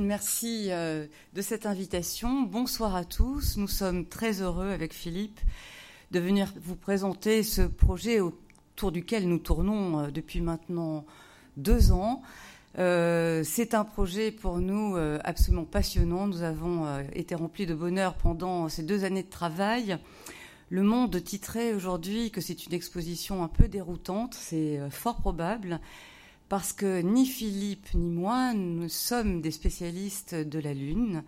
Merci euh, de cette invitation. Bonsoir à tous. Nous sommes très heureux avec Philippe de venir vous présenter ce projet autour duquel nous tournons euh, depuis maintenant deux ans. Euh, c'est un projet pour nous absolument passionnant. Nous avons été remplis de bonheur pendant ces deux années de travail. Le Monde titrait aujourd'hui que c'est une exposition un peu déroutante, c'est fort probable parce que ni Philippe ni moi, nous sommes des spécialistes de la Lune.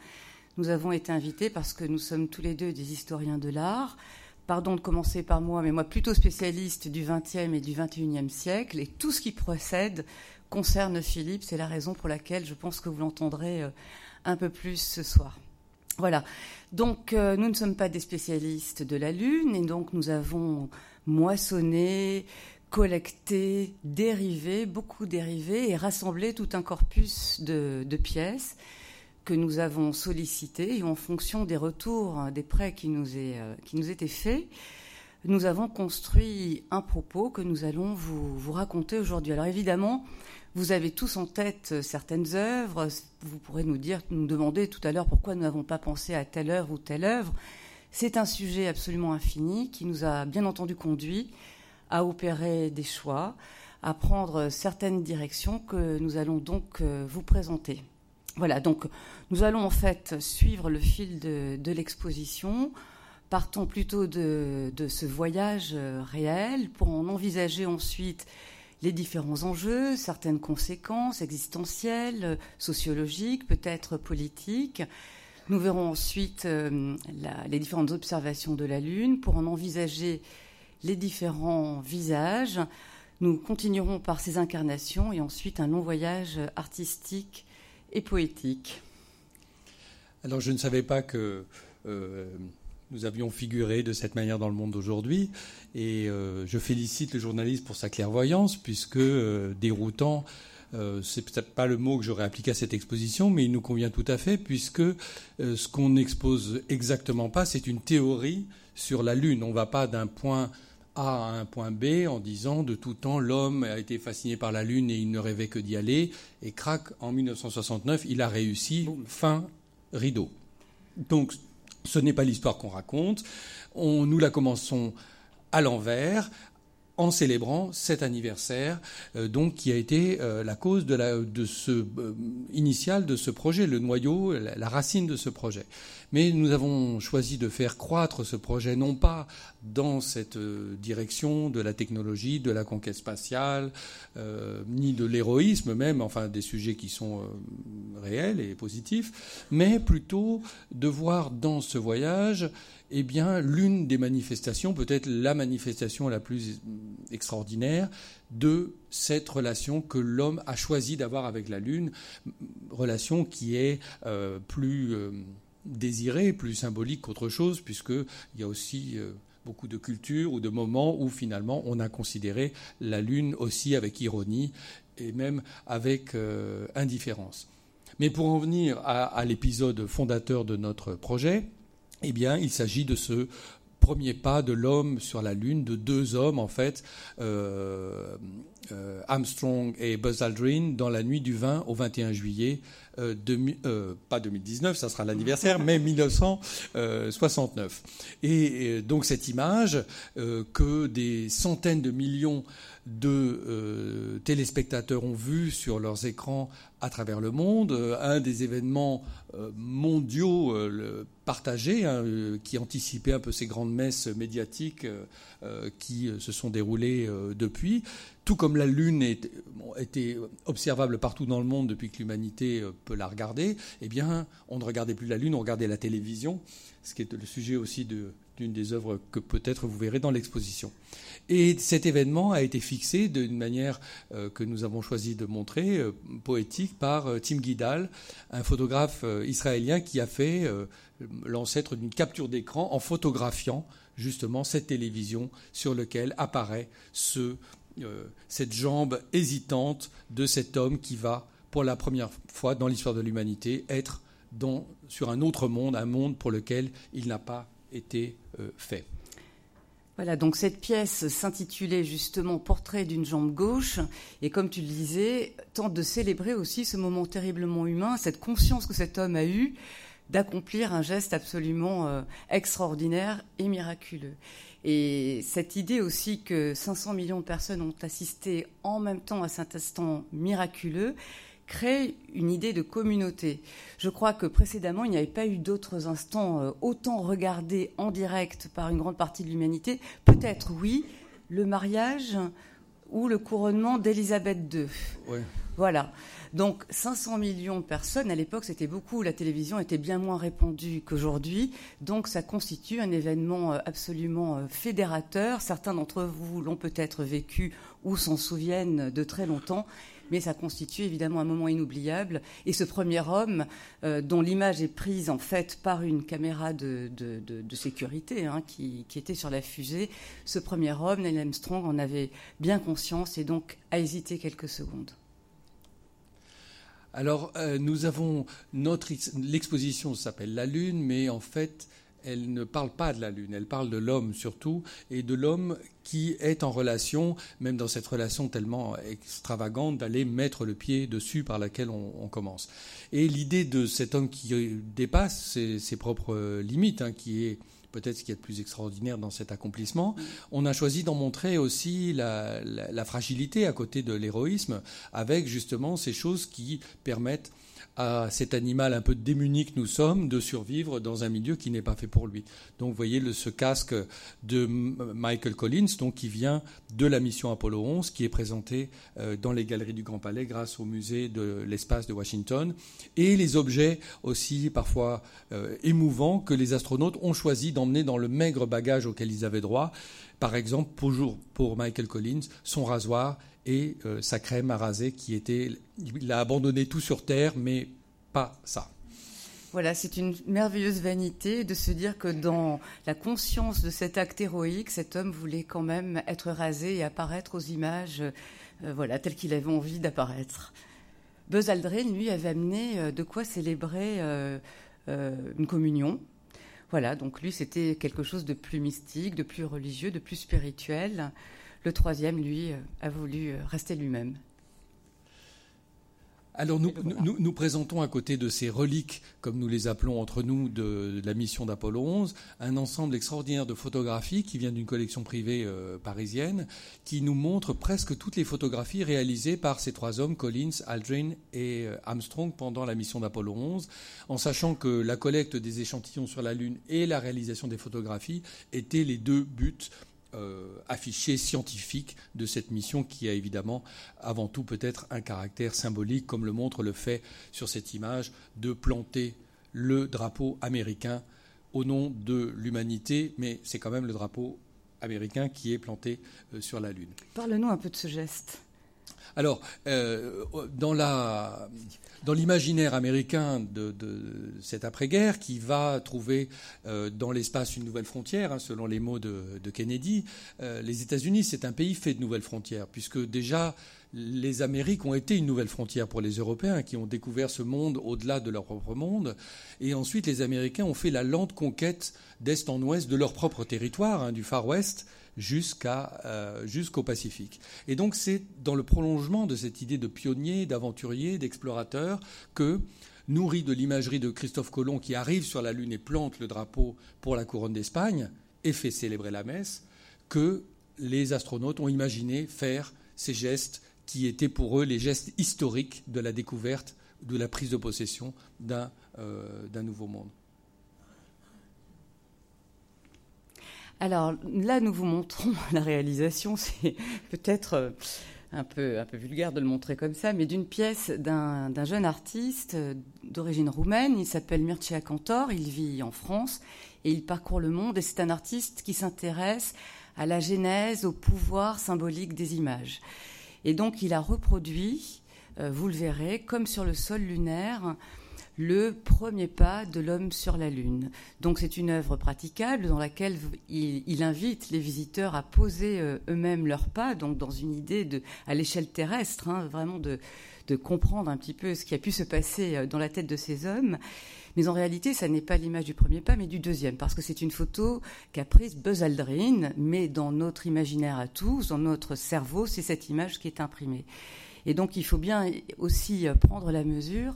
Nous avons été invités parce que nous sommes tous les deux des historiens de l'art. Pardon de commencer par moi, mais moi plutôt spécialiste du XXe et du XXIe siècle. Et tout ce qui procède concerne Philippe. C'est la raison pour laquelle je pense que vous l'entendrez euh, un peu plus ce soir. Voilà. Donc, euh, nous ne sommes pas des spécialistes de la Lune, et donc nous avons moissonné, collecter, dériver, beaucoup dériver et rassembler tout un corpus de, pièces que nous avons sollicitées et en fonction des retours, des prêts qui nous, est, euh, qui nous étaient faits, nous avons construit un propos que nous allons vous, vous raconter aujourd'hui. Alors évidemment, vous avez tous en tête certaines œuvres. Vous pourrez nous dire, nous demander tout à l'heure pourquoi nous n'avons pas pensé à telle œuvre ou telle œuvre. C'est un sujet absolument infini qui nous a bien entendu conduit à opérer des choix, à prendre certaines directions que nous allons donc euh, vous présenter. Voilà, donc nous allons en fait suivre le fil de, l'exposition, partons plutôt de, ce voyage euh, réel pour en envisager ensuite les différents enjeux, certaines conséquences existentielles, sociologiques, peut-être politiques. Nous verrons ensuite euh, les différentes observations de la Lune pour en envisager les différents visages. Nous continuerons par ces incarnations et ensuite un long voyage artistique et poétique. Alors je ne savais pas que euh, nous avions figuré de cette manière dans le monde d'aujourd'hui et euh, je félicite le journaliste pour sa clairvoyance puisque euh, déroutant, c'est peut-être pas le mot que j'aurais appliqué à cette exposition, mais il nous convient tout à fait puisque ce qu'on n'expose exactement pas, c'est une théorie sur la Lune. On ne va pas d'un point à un point B en disant de tout temps l'homme a été fasciné par la Lune et il ne rêvait que d'y aller. Et crac, en 1969, il a réussi. Fin rideau. Donc ce n'est pas l'histoire qu'on raconte. On, nous la commençons à l'envers en célébrant cet anniversaire, euh, donc qui a été euh, la cause de, de ce euh, initial de ce projet, le noyau, la, racine de ce projet. Mais nous avons choisi de faire croître ce projet non pas dans cette direction de la technologie, de la conquête spatiale, ni de l'héroïsme même, enfin des sujets qui sont réels et positifs, mais plutôt de voir dans ce voyage eh bien, l'une des manifestations, peut-être la manifestation la plus extraordinaire de cette relation que l'homme a choisi d'avoir avec la Lune, relation qui est euh, plus euh, désirée, plus symbolique qu'autre chose, puisqu'il y a aussi euh, beaucoup de cultures ou de moments où finalement on a considéré la Lune aussi avec ironie et même avec indifférence. Mais pour en venir à l'épisode fondateur de notre projet, eh bien, il s'agit de ce premier pas de l'homme sur la Lune, de deux hommes en fait, euh, euh, Armstrong et Buzz Aldrin, dans la nuit du 20 au 21 juillet, euh, pas 2019, ça sera l'anniversaire, mais 1969. Et, donc cette image que des centaines de millions de téléspectateurs ont vue sur leurs écrans à travers le monde, un des événements mondiaux partagé, hein, euh, qui anticipait un peu ces grandes messes médiatiques euh, euh, qui se sont déroulées depuis. Tout comme la Lune était observable partout dans le monde depuis que l'humanité peut la regarder, eh bien, on ne regardait plus la Lune, on regardait la télévision, ce qui est le sujet aussi d'une des œuvres que peut-être vous verrez dans l'exposition. Et cet événement a été fixé d'une manière que nous avons choisi de montrer, poétique, par Tim Guidal, un photographe israélien qui a fait l'ancêtre d'une capture d'écran en photographiant justement cette télévision sur laquelle apparaît ce, euh, cette jambe hésitante de cet homme qui va, pour la première fois dans l'histoire de l'humanité, être dans, sur un autre monde, un monde pour lequel il n'a pas été euh, fait. Voilà, donc cette pièce s'intitulait justement Portrait d'une jambe gauche, et comme tu le disais, tente de célébrer aussi ce moment terriblement humain, cette conscience que cet homme a eue d'accomplir un geste absolument euh, extraordinaire et miraculeux. Et cette idée aussi que 500 millions de personnes ont assisté en même temps à cet instant miraculeux, crée une idée de communauté. Je crois que précédemment, il n'y avait pas eu d'autres instants euh, autant regardés en direct par une grande partie de l'humanité. Peut-être, oui, le mariage ou le couronnement d'Élisabeth II. Voilà. Donc 500 millions de personnes, à l'époque c'était beaucoup, la télévision était bien moins répandue qu'aujourd'hui, donc ça constitue un événement euh, absolument euh, fédérateur. Certains d'entre vous l'ont peut-être vécu ou s'en souviennent de très longtemps mais ça constitue évidemment un moment inoubliable. Et ce premier homme, euh, dont l'image est prise en fait par une caméra de, sécurité hein, qui, était sur la fusée, ce premier homme, Neil Armstrong, en avait bien conscience et donc a hésité quelques secondes. Alors, euh, nous avons notre l'exposition s'appelle La Lune, mais en fait, elle ne parle pas de la Lune, elle parle de l'homme surtout, et de l'homme qui est en relation, même dans cette relation tellement extravagante, d'aller mettre le pied dessus par laquelle on, commence. Et l'idée de cet homme qui dépasse ses, propres limites, hein, qui est peut-être ce qui est le plus extraordinaire dans cet accomplissement. On a choisi d'en montrer aussi la, fragilité à côté de l'héroïsme, avec justement ces choses qui permettent à cet animal un peu démuni que nous sommes de survivre dans un milieu qui n'est pas fait pour lui. Donc vous voyez ce casque de Michael Collins, donc qui vient de la mission Apollo 11, qui est présenté euh, dans les galeries du Grand Palais grâce au musée de l'espace de Washington, et les objets aussi parfois euh, émouvants que les astronautes ont choisi d'emmener dans le maigre bagage auquel ils avaient droit. Par exemple, pour Michael Collins, son rasoir et euh, sa crème à raser qui était. Il a abandonné tout sur Terre, mais pas ça. Voilà, c'est une merveilleuse vanité de se dire que dans la conscience de cet acte héroïque, cet homme voulait quand même être rasé et apparaître aux images, euh, voilà, tel qu'il avait envie d'apparaître. Buzz Aldrin, lui, avait amené euh, de quoi célébrer une communion. Voilà, donc lui, c'était quelque chose de plus mystique, de plus religieux, de plus spirituel. Le troisième, lui, euh, a voulu euh, rester lui-même. Alors nous, nous, présentons à côté de ces reliques, comme nous les appelons entre nous, de, la mission d'Apollo 11, un ensemble extraordinaire de photographies qui vient d'une collection privée euh, parisienne, qui nous montre presque toutes les photographies réalisées par ces trois hommes, Collins, Aldrin et Armstrong, pendant la mission d'Apollo 11, en sachant que la collecte des échantillons sur la Lune et la réalisation des photographies étaient les deux buts euh, affiché scientifique de cette mission qui a évidemment avant tout peut-être un caractère symbolique, comme le montre le fait sur cette image de planter le drapeau américain au nom de l'humanité, mais c'est quand même le drapeau américain qui est planté euh, sur la Lune. Parle-nous un peu de ce geste. Alors, euh, dans l'imaginaire américain de, cette après-guerre, qui va trouver euh, dans l'espace une nouvelle frontière, hein, selon les mots de, Kennedy, euh, les États-Unis, c'est un pays fait de nouvelles frontières, puisque déjà les Amériques ont été une nouvelle frontière pour les Européens, qui ont découvert ce monde au-delà de leur propre monde, et ensuite les Américains ont fait la lente conquête d'est en ouest de leur propre territoire, hein, du Far West, euh, jusqu'au Pacifique. Et donc c'est dans le prolongement de cette idée de pionnier, d'aventurier, d'explorateur que, nourri de l'imagerie de Christophe Colomb qui arrive sur la Lune et plante le drapeau pour la couronne d'Espagne et fait célébrer la messe, que les astronautes ont imaginé faire ces gestes qui étaient pour eux les gestes historiques de la découverte, de la prise de possession d'un euh, nouveau monde. Alors là, nous vous montrons la réalisation. C'est peut-être euh, un peu, un peu vulgaire de le montrer comme ça, mais d'une pièce d'un jeune artiste euh, d'origine roumaine. Il s'appelle Mircea Cantor. Il vit en France et il parcourt le monde. Et c'est un artiste qui s'intéresse à la genèse, au pouvoir symbolique des images. Et donc, il a reproduit, euh, vous le verrez, comme sur le sol lunaire, le premier pas de l'homme sur la Lune. Donc c'est une œuvre praticable dans laquelle il, invite les visiteurs à poser euh, eux-mêmes leurs pas, donc dans une idée de, à l'échelle terrestre, hein, vraiment de, de comprendre un petit peu ce qui a pu se passer euh, dans la tête de ces hommes. Mais en réalité, ça n'est pas l'image du premier pas, mais du deuxième, parce que c'est une photo qu'a prise Buzz Aldrin, mais dans notre imaginaire à tous, dans notre cerveau, c'est cette image qui est imprimée. Et donc, il faut bien aussi prendre la mesure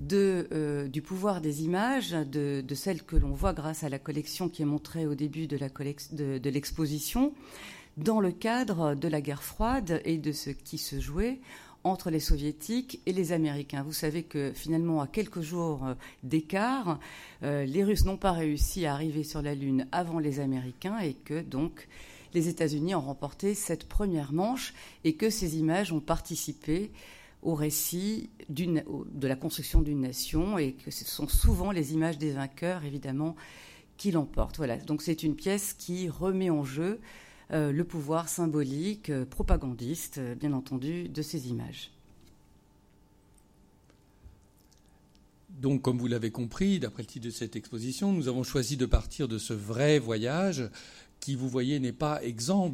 de, euh, du pouvoir des images, de, celles que l'on voit grâce à la collection qui est montrée au début de, l'exposition, dans le cadre de la guerre froide et de ce qui se jouait entre les soviétiques et les américains. Vous savez que finalement, à quelques jours euh, d'écart, euh, les Russes n'ont pas réussi à arriver sur la Lune avant les Américains et que donc les États-Unis ont remporté cette première manche et que ces images ont participé au récit de la construction d'une nation et que ce sont souvent les images des vainqueurs, évidemment, qui l'emportent. Voilà, donc c'est une pièce qui remet en jeu euh, le pouvoir symbolique, euh, propagandiste, euh, bien entendu, de ces images. Donc, comme vous l'avez compris, d'après le titre de cette exposition, nous avons choisi de partir de ce vrai voyage qui, vous voyez, n'est pas exempt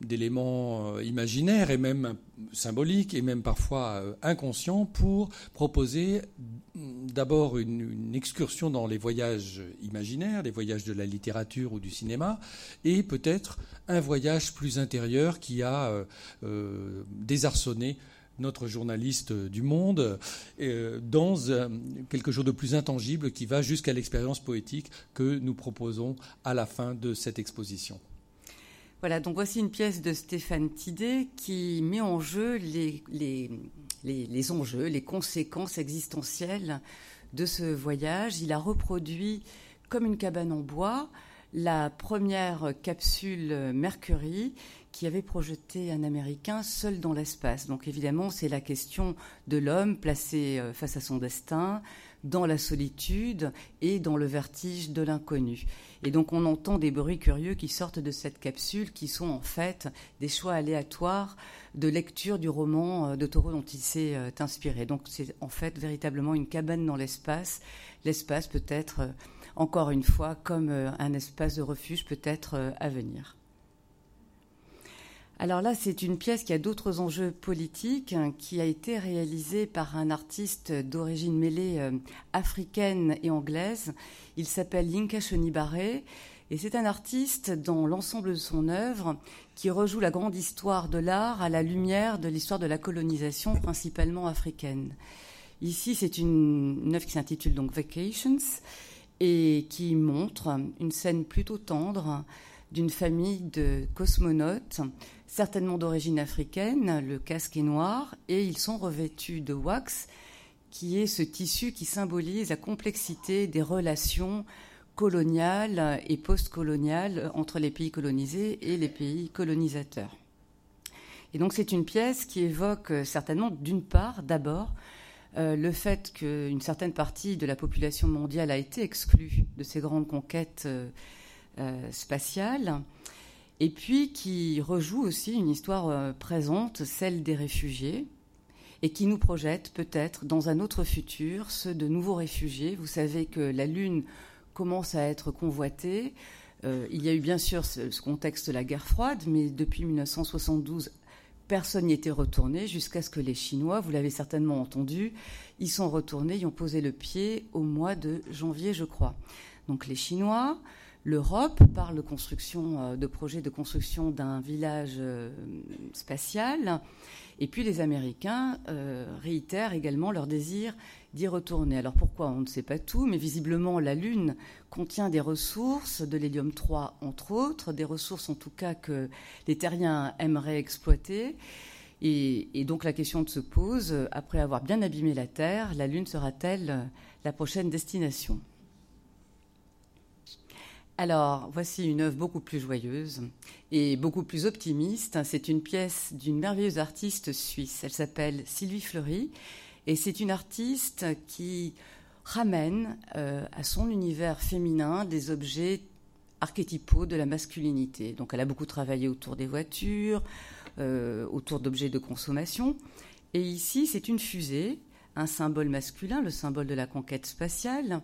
d'éléments euh, imaginaires et même symboliques et même parfois euh, inconscients pour proposer mm, d'abord une, excursion dans les voyages imaginaires, les voyages de la littérature ou du cinéma, et peut-être un voyage plus intérieur qui a euh, désarçonné notre journaliste du Monde, euh, dans quelque chose de plus intangible qui va jusqu'à l'expérience poétique que nous proposons à la fin de cette exposition. Voilà, donc voici une pièce de Stéphane Tidé qui met en jeu les, les, les, enjeux, les conséquences existentielles de ce voyage. Il a reproduit comme une cabane en bois la première capsule Mercury qui avait projeté un Américain seul dans l'espace. Donc évidemment, c'est la question de l'homme placé euh, face à son destin, dans la solitude et dans le vertige de l'inconnu. Et donc on entend des bruits curieux qui sortent de cette capsule, qui sont en fait des choix aléatoires de lecture du roman euh, de Taureau dont il s'est euh, inspiré. Donc c'est en fait véritablement une cabane dans l'espace. L'espace peut être, encore une fois, comme un espace de refuge peut être à venir. Alors là, c'est une pièce qui a d'autres enjeux politiques, hein, qui a été réalisée par un artiste d'origine mêlée euh, africaine et anglaise. Il s'appelle Yinka Shonibare. Et c'est un artiste dans l'ensemble de son œuvre qui rejoue la grande histoire de l'art à la lumière de l'histoire de la colonisation, principalement africaine. Ici, c'est une, une œuvre qui s'intitule donc Vacations et qui montre une scène plutôt tendre d'une famille de cosmonautes certainement d'origine africaine, le casque est noir, et ils sont revêtus de wax, qui est ce tissu qui symbolise la complexité des relations coloniales et postcoloniales entre les pays colonisés et les pays colonisateurs. Et donc c'est une pièce qui évoque certainement, d'une part, d'abord, euh, le fait qu'une certaine partie de la population mondiale a été exclue de ces grandes conquêtes euh, euh, spatiales, et puis qui rejoue aussi une histoire euh, présente, celle des réfugiés, et qui nous projette peut-être dans un autre futur ceux de nouveaux réfugiés. Vous savez que la Lune commence à être convoitée. Euh, il y a eu bien sûr ce, contexte de la guerre froide, mais depuis 1972, personne n'y était retourné jusqu'à ce que les Chinois, vous l'avez certainement entendu, y sont retournés, y ont posé le pied au mois de janvier, je crois. Donc les Chinois, L'Europe parle construction, euh, de projet de construction d'un village euh, spatial, et puis les Américains euh, réitèrent également leur désir d'y retourner. Alors pourquoi On ne sait pas tout, mais visiblement la Lune contient des ressources, de l'hélium 3 entre autres, des ressources en tout cas que les terriens aimeraient exploiter. Et donc la question se pose, après avoir bien abîmé la Terre, la Lune sera-t-elle la prochaine destination? Alors, voici une œuvre beaucoup plus joyeuse et beaucoup plus optimiste. C'est une pièce d'une merveilleuse artiste suisse. Elle s'appelle Sylvie Fleury et c'est une artiste qui ramène euh, à son univers féminin des objets archétypaux de la masculinité. Donc, elle a beaucoup travaillé autour des voitures, euh, autour d'objets de consommation. Et ici, c'est une fusée un symbole masculin, le symbole de la conquête spatiale,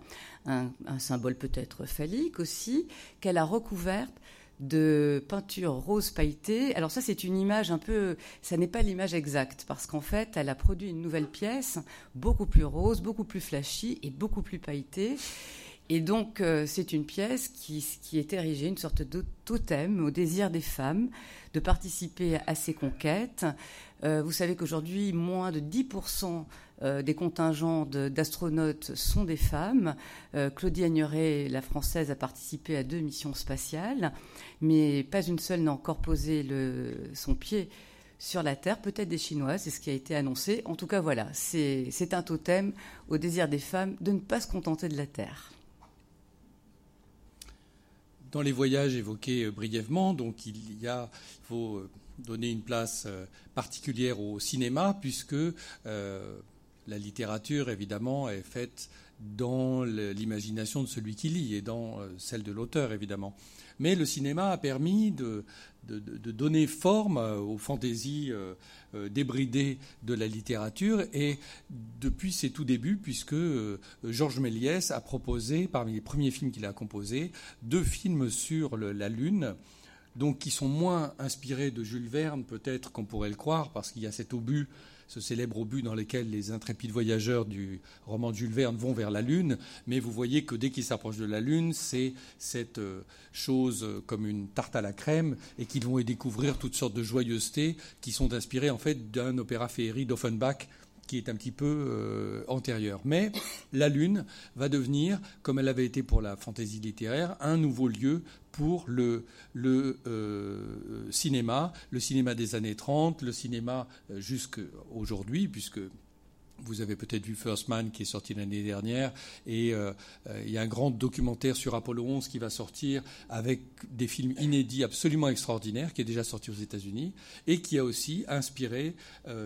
un, symbole peut-être phallique aussi, qu'elle a recouverte de peinture rose pailletée. Alors ça, c'est une image un peu, ça n'est pas l'image exacte, parce qu'en fait, elle a produit une nouvelle pièce, beaucoup plus rose, beaucoup plus flashy et beaucoup plus pailletée. Et donc, euh, c'est une pièce qui, est érigée, une sorte de totem au désir des femmes de participer à ces conquêtes. Euh, vous savez qu'aujourd'hui, moins de 10% euh, des contingents d'astronautes sont des femmes. Claudie Agnoret, la française, a participé à deux missions spatiales, mais pas une seule n'a encore posé son pied sur la Terre, peut-être des Chinoises, c'est ce qui a été annoncé. En tout cas, voilà, c'est un totem au désir des femmes de ne pas se contenter de la Terre dans les voyages évoqués euh, brièvement, donc il y a, il faut euh, donner une place euh, particulière au cinéma, puisque la littérature, évidemment, est faite dans l'imagination de celui qui lit et dans celle de l'auteur, évidemment. Mais le cinéma a permis de, donner forme aux fantaisies euh, euh, débridées de la littérature. Et depuis ses tout débuts, puisque euh, Georges Méliès a proposé, parmi les premiers films qu'il a composés, deux films sur la Lune donc qui sont moins inspirés de Jules Verne, peut-être qu'on pourrait le croire, parce qu'il y a cet obus ce célèbre obus dans lequel les intrépides voyageurs du roman de Jules Verne vont vers la Lune, mais vous voyez que dès qu'ils s'approchent de la Lune, c'est cette euh, chose euh, comme une tarte à la crème et qu'ils vont y découvrir toutes sortes de joyeusetés qui sont inspirées en fait d'un opéra féerie d'Offenbach qui est un petit peu euh, antérieur. Mais la Lune va devenir, comme elle avait été pour la fantaisie littéraire, un nouveau lieu pour le, euh, cinéma, le cinéma des années 30, le cinéma euh, jusqu'à aujourd'hui, puisque vous avez peut-être vu First Man qui est sorti l'année dernière et euh, il y a un grand documentaire sur Apollo 11 qui va sortir avec des films inédits absolument extraordinaires qui est déjà sorti aux États-Unis et qui a aussi inspiré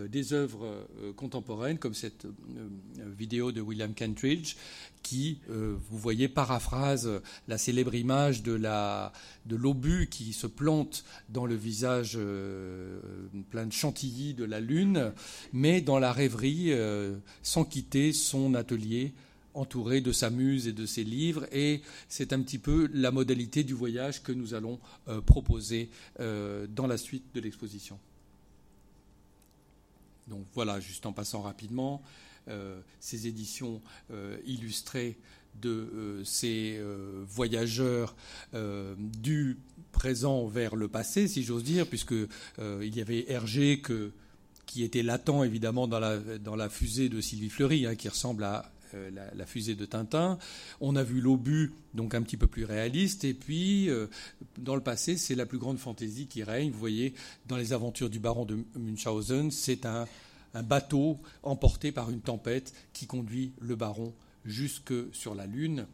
des œuvres contemporaines comme cette vidéo de William Kentridge qui, vous voyez, paraphrase la célèbre image de la de l'obus qui se plante dans le visage plein de chantilly de la lune, mais dans la rêverie euh, sans quitter son atelier entouré de sa muse et de ses livres. Et c'est un petit peu la modalité du voyage que nous allons euh, proposer euh, dans la suite de l'exposition. Donc voilà, juste en passant rapidement, ces éditions illustrées de ces voyageurs du présent vers le passé, si j'ose dire, puisque il y avait Hergé qui était latent évidemment dans la, dans la fusée de Sylvie Fleury, hein, qui ressemble à euh, la, fusée de Tintin. On a vu l'obus, donc un petit peu plus réaliste. Et puis, euh, dans le passé, c'est la plus grande fantaisie qui règne. Vous voyez, dans les aventures du baron de Munchausen, c'est un, un bateau emporté par une tempête qui conduit le baron jusque sur la Lune.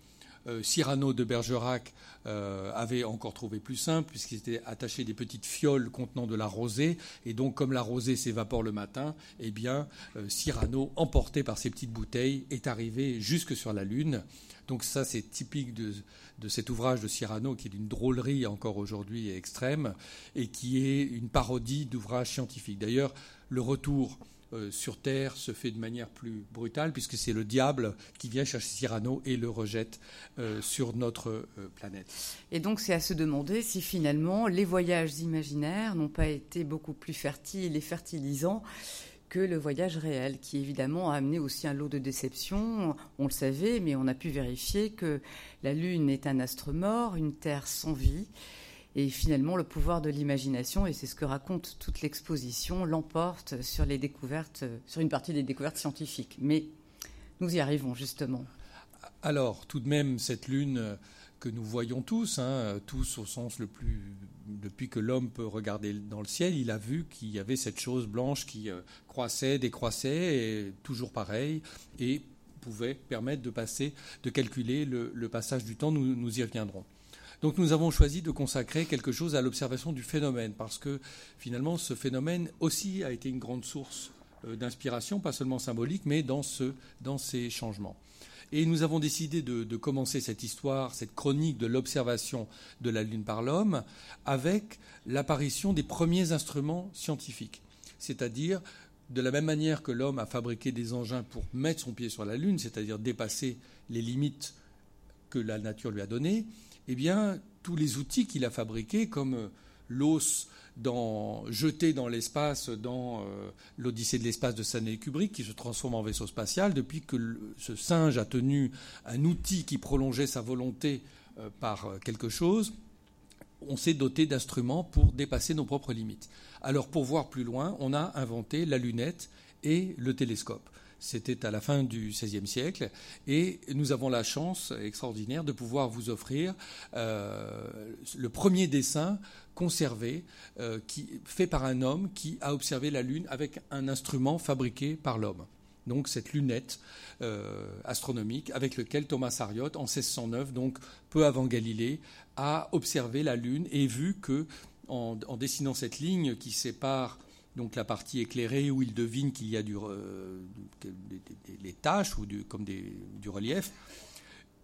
Euh, Cyrano de Bergerac euh, avait encore trouvé plus simple, puisqu'il était attaché des petites fioles contenant de la rosée. Et donc, comme la rosée s'évapore le matin, eh bien, euh, Cyrano, emporté par ces petites bouteilles, est arrivé jusque sur la Lune. Donc ça, c'est typique de, cet ouvrage de Cyrano, qui est d'une drôlerie encore aujourd'hui extrême, et qui est une parodie d'ouvrage scientifique. D'ailleurs, le retour sur Terre se fait de manière plus brutale, puisque c'est le diable qui vient chercher Cyrano et le rejette euh, sur notre euh, planète. Et donc c'est à se demander si finalement les voyages imaginaires n'ont pas été beaucoup plus fertiles et fertilisants que le voyage réel, qui évidemment a amené aussi un lot de déceptions. On le savait, mais on a pu vérifier que la Lune est un astre mort, une Terre sans vie, et finalement, le pouvoir de l'imagination, et c'est ce que raconte toute l'exposition, l'emporte sur les découvertes, sur une partie des découvertes scientifiques. Mais nous y arrivons justement. Alors, tout de même, cette lune que nous voyons tous, hein, tous au sens le plus, depuis que l'homme peut regarder dans le ciel, il a vu qu'il y avait cette chose blanche qui euh, croissait, décroissait, toujours pareil, et pouvait permettre de passer, de calculer le, passage du temps. Nous y reviendrons. Donc nous avons choisi de consacrer quelque chose à l'observation du phénomène, parce que finalement ce phénomène aussi a été une grande source euh, d'inspiration, pas seulement symbolique, mais dans, ce, dans ces changements. Et nous avons décidé de commencer cette histoire, cette chronique de l'observation de la Lune par l'homme, avec l'apparition des premiers instruments scientifiques. C'est-à-dire, de la même manière que l'homme a fabriqué des engins pour mettre son pied sur la Lune, c'est-à-dire dépasser les limites que la nature lui a données, eh bien, tous les outils qu'il a fabriqués, comme l'os dans, jeté dans l'espace dans l'Odyssée de l'espace de Stanley Kubrick, qui se transforme en vaisseau spatial, depuis que ce singe a tenu un outil qui prolongeait sa volonté par quelque chose, on s'est doté d'instruments pour dépasser nos propres limites. Alors pour voir plus loin, on a inventé la lunette et le télescope. C'était à la fin du XVIe siècle et nous avons la chance extraordinaire de pouvoir vous offrir euh, le premier dessin conservé euh, fait par un homme qui a observé la Lune avec un instrument fabriqué par l'homme. Donc cette lunette euh, astronomique avec lequel Thomas Harriot, en 1609, donc peu avant Galilée, a observé la Lune et vu que, en, dessinant cette ligne qui sépare donc la partie éclairée où il devine qu'il y a du, euh, des, taches ou comme du relief,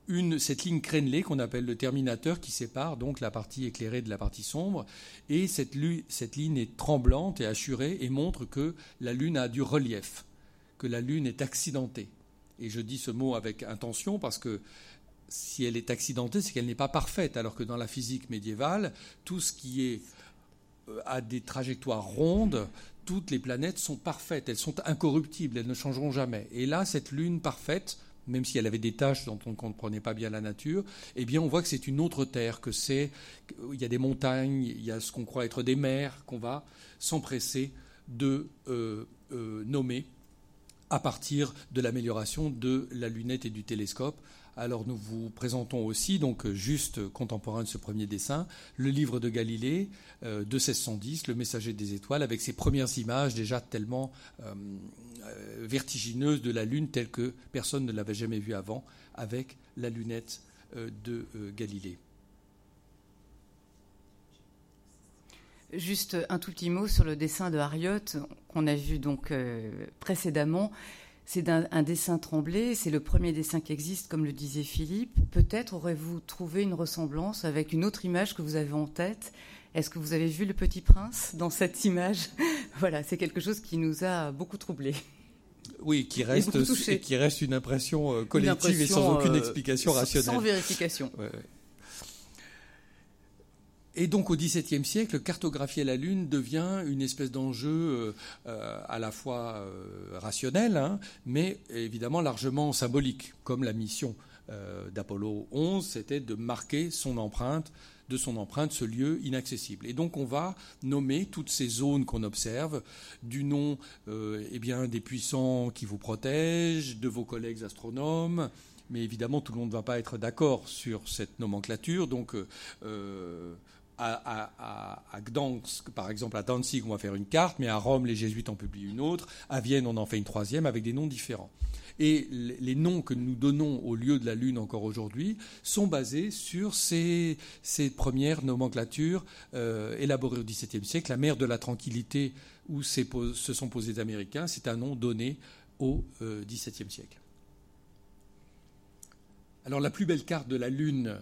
une, cette ligne crénelée qu'on appelle le terminateur qui sépare donc la partie éclairée de la partie sombre. Et cette, cette ligne est tremblante et assurée et montre que la Lune a du relief, que la Lune est accidentée. Et je dis ce mot avec intention parce que si elle est accidentée, c'est qu'elle n'est pas parfaite, alors que dans la physique médiévale, tout ce qui est euh, a des trajectoires rondes, toutes les planètes sont parfaites, elles sont incorruptibles, elles ne changeront jamais. Et là, cette lune parfaite, même si elle avait des tâches dont on ne comprenait pas bien la nature, eh bien, on voit que c'est une autre terre, que c'est, il y a des montagnes, il y a ce qu'on croit être des mers qu'on va s'empresser de euh, euh, nommer à partir de l'amélioration de la lunette et du télescope. Alors nous vous présentons aussi, donc juste contemporain de ce premier dessin, le livre de Galilée euh, de 1610, Le Messager des étoiles, avec ses premières images déjà tellement euh, euh, vertigineuses de la Lune, telle que personne ne l'avait jamais vue avant, avec la lunette de Galilée. Juste un tout petit mot sur le dessin de Harriot qu'on a vu donc précédemment. C'est un, dessin tremblé, c'est le premier dessin qui existe, comme le disait Philippe. Peut-être aurez-vous trouvé une ressemblance avec une autre image que vous avez en tête. Est-ce que vous avez vu le Petit Prince dans cette image? Voilà, c'est quelque chose qui nous a beaucoup troublés. Oui, qui reste, qui reste une impression euh, collective et sans aucune euh, explication rationnelle. Sans vérification. Et donc au XVIIe siècle, cartographier la Lune devient une espèce d'enjeu euh, euh, à la fois euh, rationnel, hein, mais évidemment largement symbolique, comme la mission d'Apollo 11, c'était de marquer son empreinte de son empreinte ce lieu inaccessible. Et donc on va nommer toutes ces zones qu'on observe du nom eh bien, des puissants qui vous protègent, de vos collègues astronomes, mais évidemment tout le monde ne va pas être d'accord sur cette nomenclature. Donc à, Gdansk, par exemple, à Danzig, on va faire une carte, mais à Rome, les jésuites en publient une autre. À Vienne, on en fait une troisième avec des noms différents. Et les noms que nous donnons au lieu de la Lune encore aujourd'hui sont basés sur ces, premières nomenclatures euh, élaborées au XVIIe siècle. La mer de la tranquillité, où se sont posés les Américains, c'est un nom donné au euh, XVIIe siècle. Alors la plus belle carte de la Lune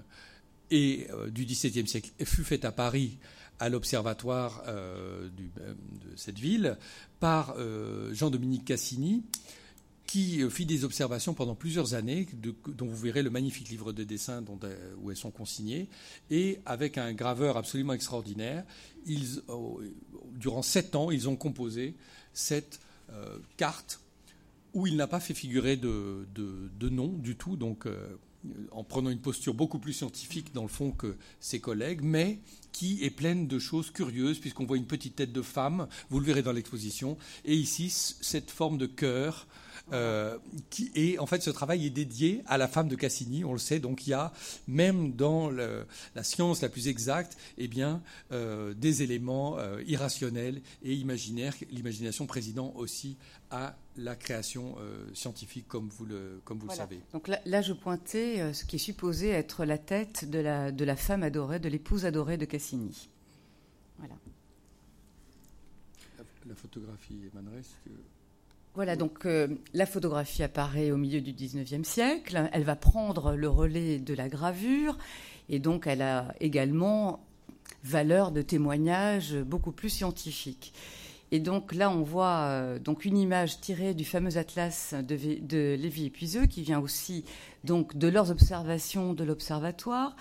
et euh, du XVIIe siècle fut faite à Paris à l'observatoire euh, euh, de cette ville par Jean-Dominique Cassini, qui fit des observations pendant plusieurs années, dont vous verrez le magnifique livre de dessins où elles sont consignées, et avec un graveur absolument extraordinaire, durant sept ans, ils ont composé cette carte où il n'a pas fait figurer de, nom du tout, donc en prenant une posture beaucoup plus scientifique dans le fond que ses collègues, mais qui est pleine de choses curieuses, puisqu'on voit une petite tête de femme, vous le verrez dans l'exposition, et ici cette forme de cœur. Euh, qui est en fait ce travail est dédié à la femme de Cassini, on le sait. Donc il y a même dans la science la plus exacte, eh bien euh, des éléments euh, irrationnels et imaginaires. L'imagination président aussi à la création euh, scientifique, comme vous le, comme vous le savez. Donc là, je pointais euh, ce qui est supposé être la tête de la, de la femme adorée, de l'épouse adorée de Cassini. Voilà. La, photographie émanerait que... Voilà, donc euh, la photographie apparaît au milieu du 19e siècle. Elle va prendre le relais de la gravure et donc elle a également valeur de témoignage beaucoup plus scientifique. Et donc là, on voit euh, donc une image tirée du fameux atlas de, de Lévy et Puiseux, qui vient aussi donc de leurs observations de l'observatoire.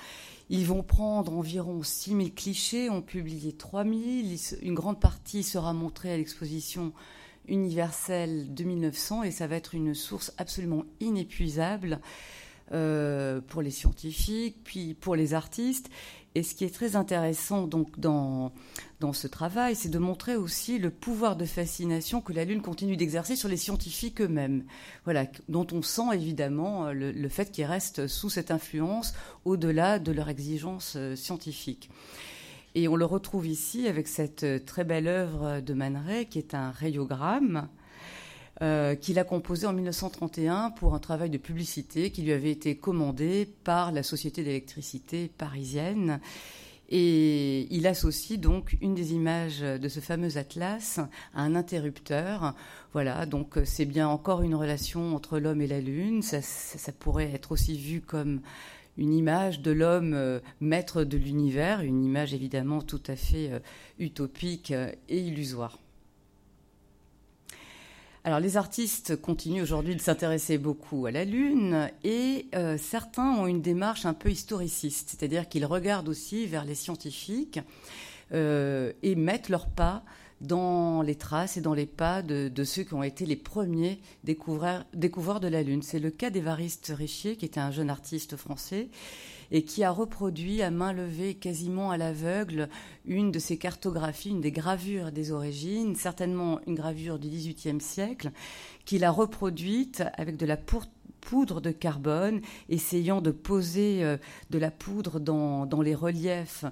Ils vont prendre environ 6000 clichés, ont publié 3000. Une grande partie sera montrée à l'exposition universelle de 1900 et ça va être une source absolument inépuisable euh, pour les scientifiques, puis pour les artistes. Et ce qui est très intéressant donc dans, dans ce travail, c'est de montrer aussi le pouvoir de fascination que la Lune continue d'exercer sur les scientifiques eux-mêmes, voilà, dont on sent évidemment le, le fait qu'ils restent sous cette influence au-delà de leur exigence euh, scientifique. Et on le retrouve ici avec cette très belle œuvre de Man Ray, qui est un rayogramme euh, qu'il a composé en 1931 pour un travail de publicité qui lui avait été commandé par la Société d'électricité parisienne. Et il associe donc une des images de ce fameux atlas à un interrupteur. Voilà, donc c'est bien encore une relation entre l'homme et la Lune. Ça, pourrait être aussi vu comme une image de l'homme euh, maître de l'univers, une image évidemment tout à fait euh, utopique et illusoire. Alors les artistes continuent aujourd'hui de s'intéresser beaucoup à la Lune et euh, certains ont une démarche un peu historiciste, c'est-à-dire qu'ils regardent aussi vers les scientifiques euh, et mettent leurs pas dans les traces et dans les pas de, ceux qui ont été les premiers découvreurs, de la Lune. C'est le cas d'Évariste Richier, qui était un jeune artiste français et qui a reproduit à main levée, quasiment à l'aveugle, une de ces cartographies, une des gravures des origines, certainement une gravure du XVIIIe siècle, qu'il a reproduite avec de la poudre de carbone, essayant de poser euh, de la poudre dans, les reliefs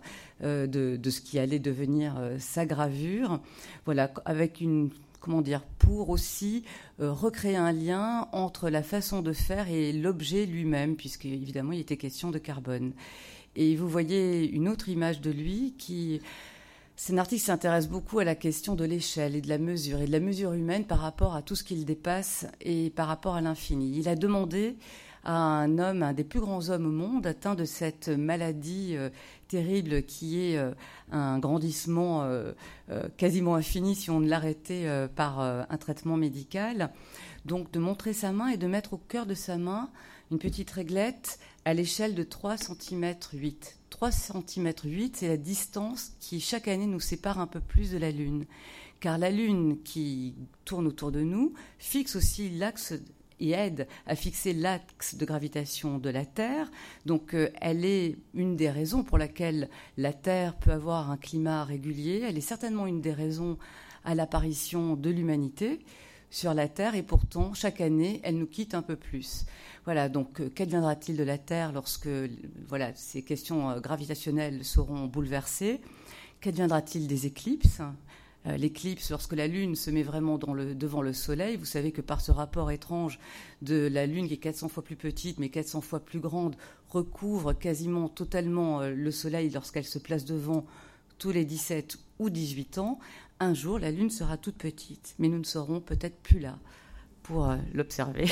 euh, de, de, ce qui allait devenir euh, sa gravure, voilà, avec une comment dire, pour aussi recréer un lien entre la façon de faire et l'objet lui-même, puisque évidemment il était question de carbone. Et vous voyez une autre image de lui qui. C'est qui s'intéresse beaucoup à la question de l'échelle et de la mesure, et de la mesure humaine par rapport à tout ce qu'il dépasse et par rapport à l'infini. Il a demandé à un homme, un des plus grands hommes au monde, atteint de cette maladie euh, terrible qui est euh, un grandissement euh, quasiment infini si on ne l'arrêtait par un traitement médical. Donc de montrer sa main et de mettre au cœur de sa main une petite réglette à l'échelle de 3 cm 8. 3 cm 8, c'est la distance qui chaque année nous sépare un peu plus de la Lune. Car la Lune qui tourne autour de nous fixe aussi l'axe et aide à fixer l'axe de gravitation de la Terre. Donc euh, elle est une des raisons pour laquelle la Terre peut avoir un climat régulier. Elle est certainement une des raisons à l'apparition de l'humanité sur la Terre et pourtant chaque année elle nous quitte un peu plus. Voilà, donc euh, qu'adviendra-t-il de la Terre lorsque voilà, ces questions euh, gravitationnelles seront bouleversées? Qu'adviendra-t-il des éclipses? Euh, l'éclipse, lorsque la Lune se met vraiment devant le Soleil, vous savez que par ce rapport étrange de la Lune qui est 400 fois plus petite mais 400 fois plus grande, recouvre quasiment totalement le Soleil lorsqu'elle se place devant tous les 17 ou 18 ans, un jour la Lune sera toute petite, mais nous ne serons peut-être plus là pour euh, l'observer.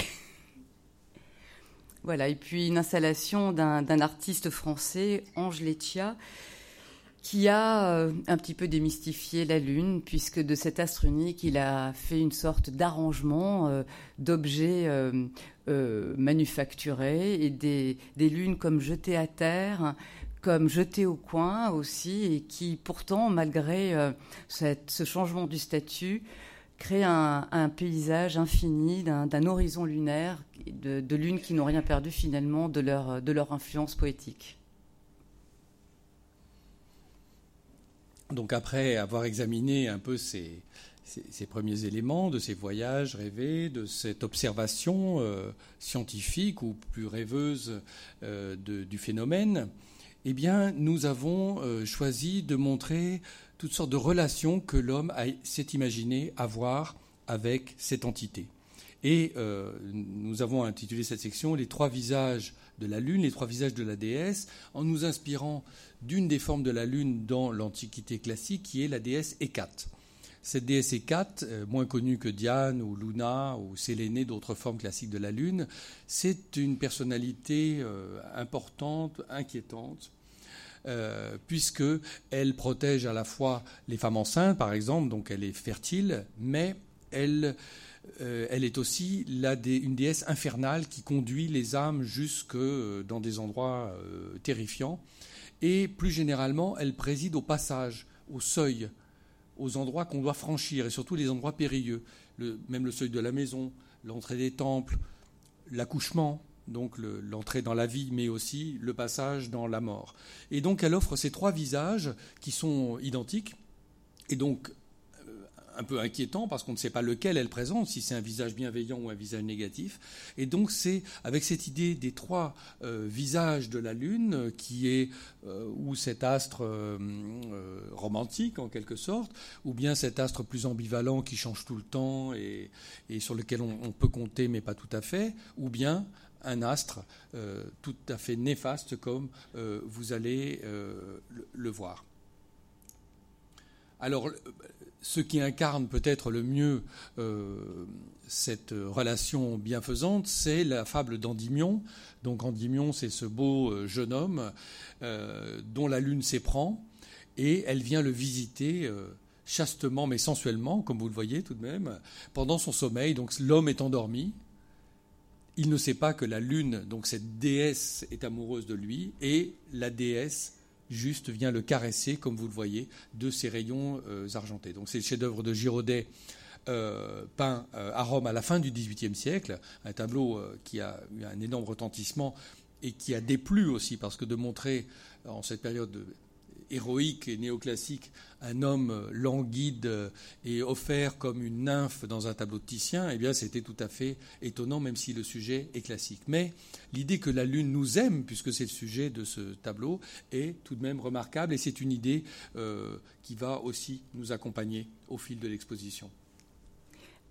voilà, et puis une installation d'un artiste français, Ange Letia, qui a euh, un petit peu démystifié la Lune, puisque de cet astre unique, il a fait une sorte d'arrangement euh, d'objets manufacturés et des, lunes comme jetées à terre, comme jetées au coin aussi, et qui pourtant, malgré ce changement du statut, crée un, paysage infini d'un horizon lunaire, de, lunes qui n'ont rien perdu finalement de leur, de leur influence poétique. Donc après avoir examiné un peu ces, premiers éléments de ces voyages rêvés, de cette observation euh, scientifique ou plus rêveuse euh, du phénomène, eh bien, nous avons euh, choisi de montrer toutes sortes de relations que l'homme s'est imaginé avoir avec cette entité. Et nous avons intitulé cette section Les trois visages de la Lune, les trois visages de la déesse, en nous inspirant d'une des formes de la Lune dans l'Antiquité classique, qui est la déesse Hécate. Cette déesse Hécate, euh, moins connue que Diane ou Luna ou Sélénée, d'autres formes classiques de la Lune, c'est une personnalité euh, importante, inquiétante, euh, puisque elle protège à la fois les femmes enceintes, par exemple, donc elle est fertile, mais elle, euh, elle est aussi une déesse infernale qui conduit les âmes jusque dans des endroits terrifiants. Et plus généralement, elle préside au passage, au seuil, aux endroits qu'on doit franchir, et surtout les endroits périlleux, même le seuil de la maison, l'entrée des temples, l'accouchement, donc l'entrée dans la vie, mais aussi le passage dans la mort. Et donc elle offre ces trois visages qui sont identiques, et donc un peu inquiétant parce qu'on ne sait pas lequel elle présente, si c'est un visage bienveillant ou un visage négatif. Et donc c'est avec cette idée des trois euh, visages de la Lune, qui est euh, ou cet astre euh, romantique en quelque sorte, ou bien cet astre plus ambivalent qui change tout le temps et, sur lequel on, peut compter mais pas tout à fait, ou bien un astre tout à fait néfaste comme vous allez le voir. Alors, ce qui incarne peut-être le mieux euh, cette relation bienfaisante, c'est la fable d'Endymion. Donc Endymion, c'est ce beau euh, jeune homme euh, dont la lune s'éprend et elle vient le visiter chastement mais sensuellement, comme vous le voyez tout de même, pendant son sommeil. Donc l'homme est endormi. Il ne sait pas que la lune, donc cette déesse, est amoureuse de lui et la déesse juste vient le caresser, comme vous le voyez, de ses rayons euh, argentés. Donc c'est le chef-d'œuvre de Giraudet. Euh, peint euh, à Rome à la fin du XVIIIe siècle, un tableau qui a eu un énorme retentissement et qui a déplu aussi, parce que de montrer en cette période de héroïque et néoclassique, un homme languide et offert comme une nymphe dans un tableau de Titien, eh bien c'était tout à fait étonnant, même si le sujet est classique. Mais l'idée que la Lune nous aime, puisque c'est le sujet de ce tableau, est tout de même remarquable et c'est une idée euh, qui va aussi nous accompagner au fil de l'exposition.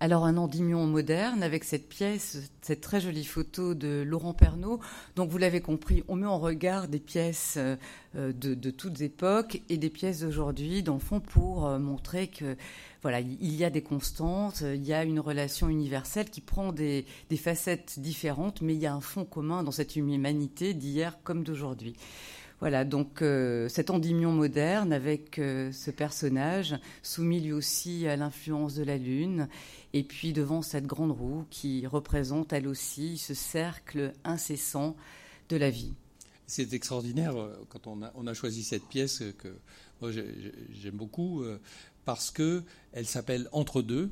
Alors un Endymion moderne avec cette pièce, cette très jolie photo de Laurent Pernaud. Donc vous l'avez compris, on met en regard des pièces euh, de, toutes époques et des pièces d'aujourd'hui, dans le fond pour euh, montrer que voilà, il y a des constantes, il y a une relation universelle qui prend des, des facettes différentes, mais il y a un fond commun dans cette humanité d'hier comme d'aujourd'hui. Voilà, donc euh, cet Endymion moderne avec euh, ce personnage soumis lui aussi à l'influence de la Lune, et puis devant cette grande roue qui représente elle aussi ce cercle incessant de la vie. C'est extraordinaire euh, quand on a, choisi cette pièce que j'aime beaucoup parce que elle s'appelle Entre deux.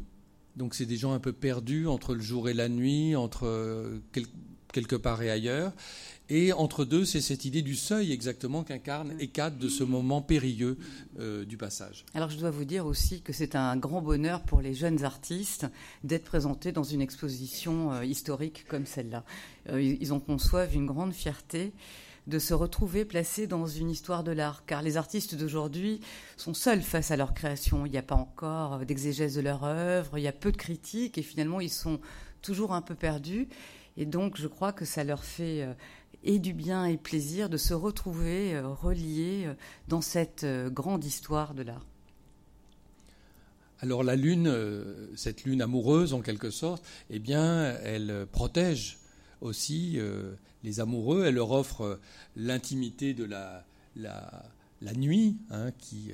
Donc c'est des gens un peu perdus entre le jour et la nuit, entre quelque part et ailleurs. Et entre deux, c'est cette idée du seuil exactement qu'incarne Hécate de ce moment périlleux euh, du passage. Alors je dois vous dire aussi que c'est un grand bonheur pour les jeunes artistes d'être présentés dans une exposition euh, historique comme celle-là. Euh, ils en conçoivent une grande fierté de se retrouver placés dans une histoire de l'art, car les artistes d'aujourd'hui sont seuls face à leur création. Il n'y a pas encore d'exégèse de leur œuvre, il y a peu de critiques, et finalement ils sont toujours un peu perdus. Et donc je crois que ça leur fait et du bien et plaisir de se retrouver euh, reliés euh, dans cette euh, grande histoire de l'art. Alors la lune, cette lune amoureuse en quelque sorte, eh bien, elle protège aussi les amoureux. Elle leur offre l'intimité de la, la, nuit, hein, qui,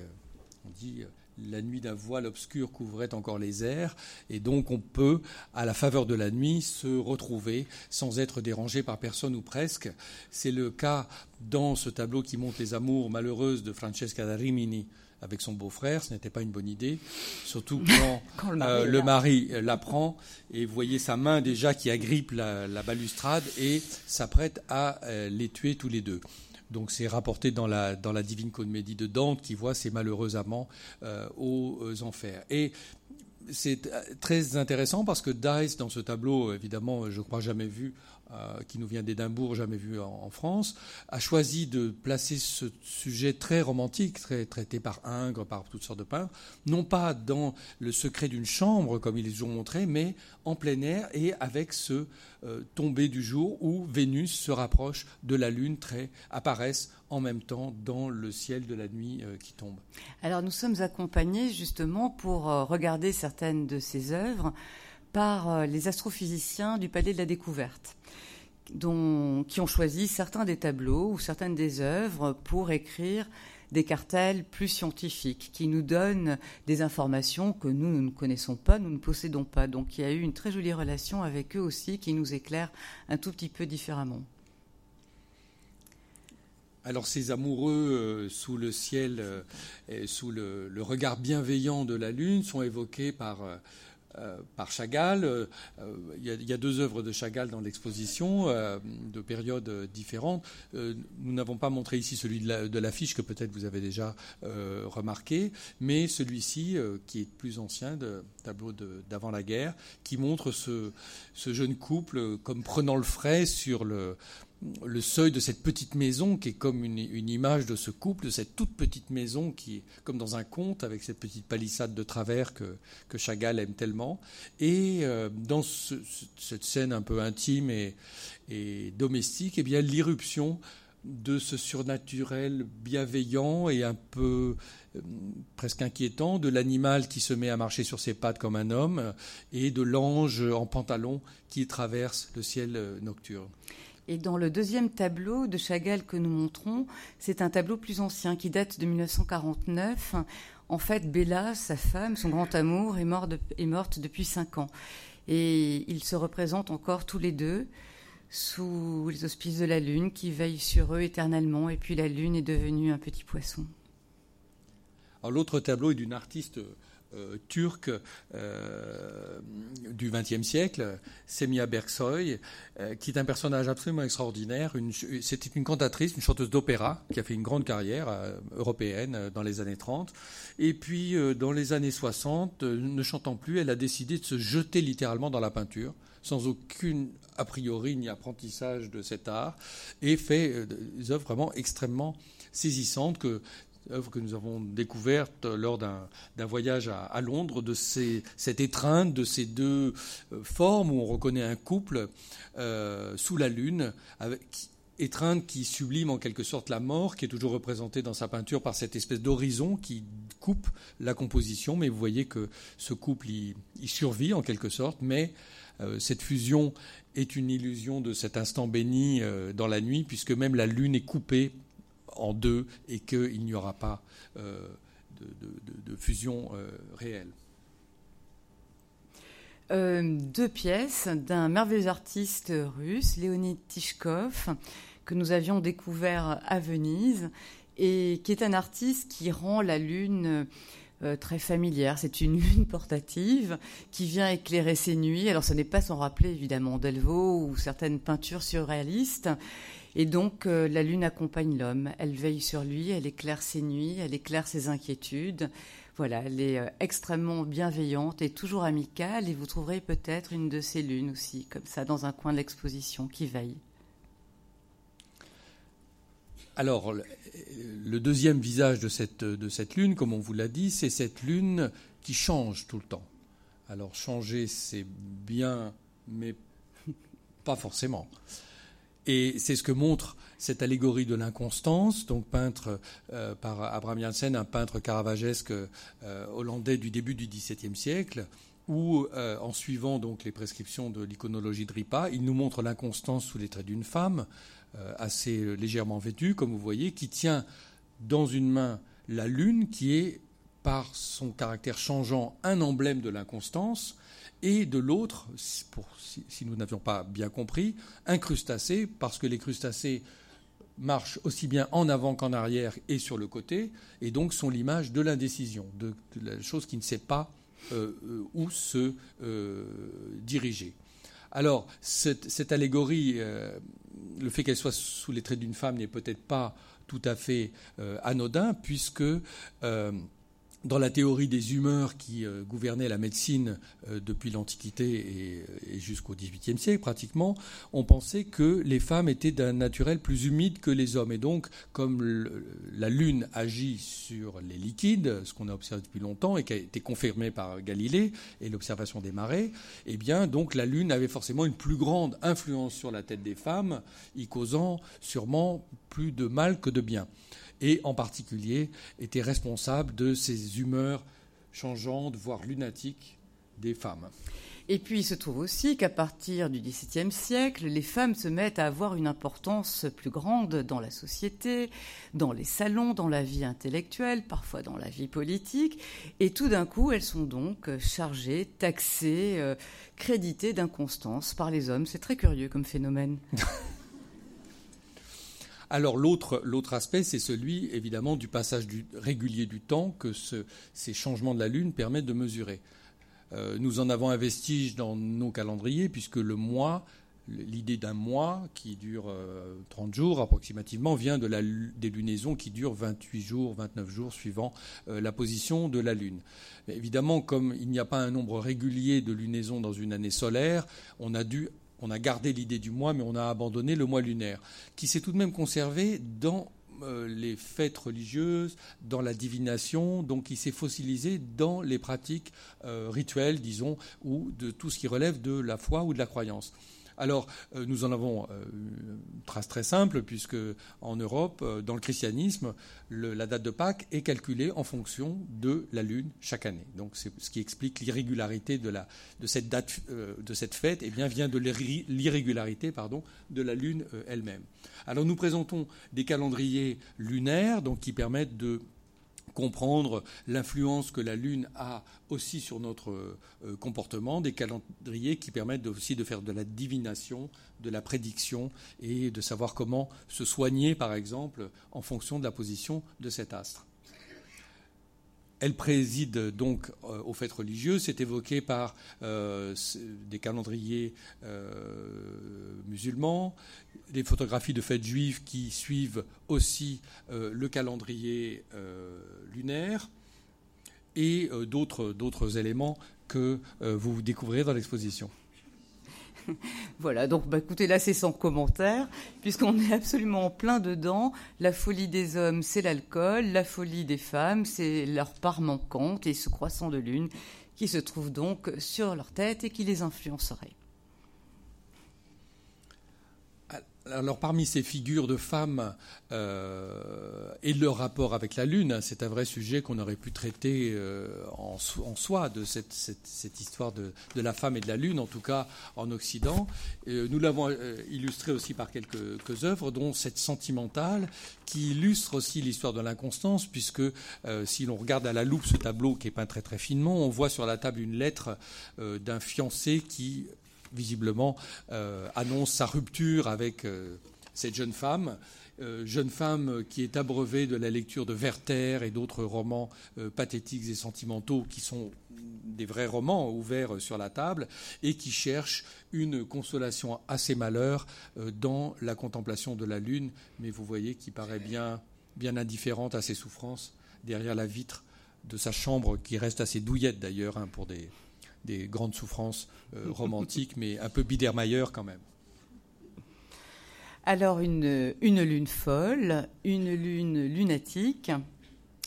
on dit, la nuit d'un voile obscur couvrait encore les airs, et donc on peut, à la faveur de la nuit, se retrouver sans être dérangé par personne ou presque. C'est le cas dans ce tableau qui montre les amours malheureuses de Francesca da Rimini avec son beau-frère, ce n'était pas une bonne idée, surtout quand, le mari, euh, l'apprend et vous voyez sa main déjà qui agrippe la, balustrade et s'apprête à euh, les tuer tous les deux. Donc c'est rapporté dans la, Divine Comédie de Dante qui voit ses malheureux amants euh, aux enfers. Et c'est euh, très intéressant parce que Dice, dans ce tableau, évidemment, je ne crois jamais vu qui nous vient d'Édimbourg, jamais vu en, France, a choisi de placer ce sujet très romantique, très traité par Ingres, par toutes sortes de peintres, non pas dans le secret d'une chambre, comme il est toujours montré, mais en plein air et avec ce euh, tombé du jour où Vénus se rapproche de la Lune, très, apparaissent en même temps dans le ciel de la nuit euh, qui tombe. Alors nous sommes accompagnés justement pour regarder certaines de ces œuvres par les astrophysiciens du Palais de la Découverte qui ont choisi certains des tableaux ou certaines des œuvres pour écrire des cartels plus scientifiques qui nous donnent des informations que nous, ne connaissons pas, nous ne possédons pas. Donc il y a eu une très jolie relation avec eux aussi qui nous éclaire un tout petit peu différemment. Alors ces amoureux euh, sous le ciel, euh, sous le, regard bienveillant de la lune, sont évoqués par euh, euh, par Chagall. Euh, il y, a, deux œuvres de Chagall dans l'exposition, euh, de périodes différentes. nous n'avons pas montré ici celui de l'affiche que peut-être vous avez déjà remarqué, mais celui-ci, qui est plus ancien, tableau d'avant la guerre, qui montre ce, jeune couple comme prenant le frais sur le, le seuil de cette petite maison qui est comme une, image de ce couple, de cette toute petite maison qui est comme dans un conte avec cette petite palissade de travers que, Chagall aime tellement. Et euh, dans cette scène un peu intime et, domestique, eh bien l'irruption de ce surnaturel bienveillant et un peu euh, presque inquiétant de l'animal qui se met à marcher sur ses pattes comme un homme et de l'ange en pantalon qui traverse le ciel euh, nocturne. Et dans le deuxième tableau de Chagall que nous montrons, c'est un tableau plus ancien qui date de 1949. En fait, Bella, sa femme, son grand amour, est, morte depuis cinq ans. Et ils se représentent encore tous les deux sous les auspices de la lune qui veille sur eux éternellement. Et puis la lune est devenue un petit poisson. l'autre tableau est d'une artiste euh, turque euh, du XXe siècle, Semia Berksoy, euh, qui est un personnage absolument extraordinaire. C'était une cantatrice, une chanteuse d'opéra, qui a fait une grande carrière européenne dans les années 30. Et puis, dans les années 60, ne chantant plus, elle a décidé de se jeter littéralement dans la peinture, sans aucune a priori ni apprentissage de cet art, et fait des œuvres vraiment extrêmement saisissantes que œuvre que nous avons découverte lors d'un voyage à, Londres, de cette étreinte de ces deux euh, formes où on reconnaît un couple euh, sous la lune, étreinte qui sublime en quelque sorte la mort, qui est toujours représentée dans sa peinture par cette espèce d'horizon qui coupe la composition. Mais vous voyez que ce couple y, survit en quelque sorte, mais euh, cette fusion est une illusion de cet instant béni dans la nuit, puisque même la lune est coupée en deux et qu'il n'y aura pas euh, de, fusion euh, réelle. Euh, deux pièces d'un merveilleux artiste russe, Léonid Tishkov, que nous avions découvert à Venise et qui est un artiste qui rend la lune très familière. C'est une lune portative qui vient éclairer ses nuits. Alors ce n'est pas sans rappeler évidemment Delvaux ou certaines peintures surréalistes. Et donc euh, la lune accompagne l'homme, elle veille sur lui, elle éclaire ses nuits, elle éclaire ses inquiétudes. Voilà, elle est euh, extrêmement bienveillante et toujours amicale et vous trouverez peut-être une de ces lunes aussi, comme ça, dans un coin de l'exposition qui veille. Alors, le deuxième visage de cette, de cette lune, comme on vous l'a dit, c'est cette lune qui change tout le temps. Alors, changer, c'est bien, mais pas forcément. Et c'est ce que montre cette allégorie de l'inconstance, donc peintre euh, par Abraham Janssen, un peintre caravagesque euh, hollandais du début du XVIIe siècle, où, euh, en suivant donc les prescriptions de l'iconologie de Ripa, il nous montre l'inconstance sous les traits d'une femme, assez légèrement vêtue, comme vous voyez, qui tient dans une main la lune, qui est, par son caractère changeant, un emblème de l'inconstance, et de l'autre, si, nous n'avions pas bien compris, un crustacé, parce que les crustacés marchent aussi bien en avant qu'en arrière et sur le côté, et donc sont l'image de l'indécision, de, la chose qui ne sait pas euh, euh, où se euh, diriger. Alors, cette, allégorie, le fait qu'elle soit sous les traits d'une femme n'est peut-être pas tout à fait anodin, puisque dans la théorie des humeurs qui euh, gouvernait la médecine euh, depuis l'Antiquité et, jusqu'au XVIIIe siècle pratiquement, on pensait que les femmes étaient d'un naturel plus humide que les hommes. Et donc, comme la Lune agit sur les liquides, ce qu'on a observé depuis longtemps et qui a été confirmé par Galilée et l'observation des marées, eh bien, donc la Lune avait forcément une plus grande influence sur la tête des femmes, y causant sûrement plus de mal que de bien et en particulier était responsable de ces humeurs changeantes, voire lunatiques des femmes. Et puis il se trouve aussi qu'à partir du XVIIe siècle, les femmes se mettent à avoir une importance plus grande dans la société, dans les salons, dans la vie intellectuelle, parfois dans la vie politique. Et tout d'un coup, elles sont donc chargées, taxées, euh, créditées d'inconstance par les hommes. C'est très curieux comme phénomène. Alors l'autre, aspect, c'est celui évidemment du passage régulier du temps que ces changements de la Lune permettent de mesurer. Euh, nous en avons un vestige dans nos calendriers, puisque le mois, l'idée d'un mois qui dure 30 euh, jours approximativement, vient des lunaisons qui durent 28 jours, 29 jours, suivant euh, la position de la Lune. évidemment, comme il n'y a pas un nombre régulier de lunaisons dans une année solaire, on a dû on a gardé l'idée du mois, mais on a abandonné le mois lunaire, qui s'est tout de même conservé dans euh, les fêtes religieuses, dans la divination, donc il s'est fossilisé dans les pratiques euh, rituelles, disons, ou de tout ce qui relève de la foi ou de la croyance. Alors, euh, nous en avons euh, une trace très simple, puisque en Europe, euh, dans le christianisme, la date de Pâques est calculée en fonction de la lune chaque année. Donc, c'est ce qui explique l'irrégularité de, cette fête, et eh bien vient de l'irrégularité, de la lune elle-même. Alors, nous présentons des calendriers lunaires, donc qui permettent de comprendre l'influence que la Lune a aussi sur notre euh, comportement, des calendriers qui permettent aussi de faire de la divination, de la prédiction et de savoir comment se soigner, par exemple, en fonction de la position de cet astre. Elle préside donc euh, aux fêtes religieuses. C'est évoqué par euh, des calendriers euh, musulmans, des photographies de fêtes juives qui suivent aussi le calendrier lunaire et d'autres éléments que vous découvrirez dans l'exposition. voilà, donc bah, écoutez, là c'est sans commentaire, puisqu'on est absolument en plein dedans. La folie des hommes, c'est l'alcool, la folie des femmes, c'est leur part manquante et ce croissant de lune qui se trouve donc sur leur tête et qui les influencerait. Alors parmi ces figures de femmes euh, et leur rapport avec la Lune, c'est un vrai sujet qu'on aurait pu traiter euh, en, soi de cette, histoire de, la femme et de la Lune, en tout cas en Occident. nous l'avons euh, illustré aussi par quelques, œuvres, dont cette sentimentale, qui illustre aussi l'histoire de l'inconstance, puisque si l'on regarde à la loupe ce tableau qui est peint très très finement, on voit sur la table une lettre d'un fiancé qui visiblement euh, annonce sa rupture avec euh, cette jeune femme. Euh, jeune femme qui est abreuvée de la lecture de Werther et d'autres romans pathétiques et sentimentaux qui sont des vrais romans ouverts sur la table et qui cherche une consolation à ses malheurs dans la contemplation de la lune, mais vous voyez qui paraît bien, bien indifférente à ses souffrances derrière la vitre de sa chambre qui reste assez douillette d'ailleurs hein, pour des, des grandes souffrances euh, romantiques, mais un peu Biedermeier quand même. Alors une, une lune folle, une lune lunatique,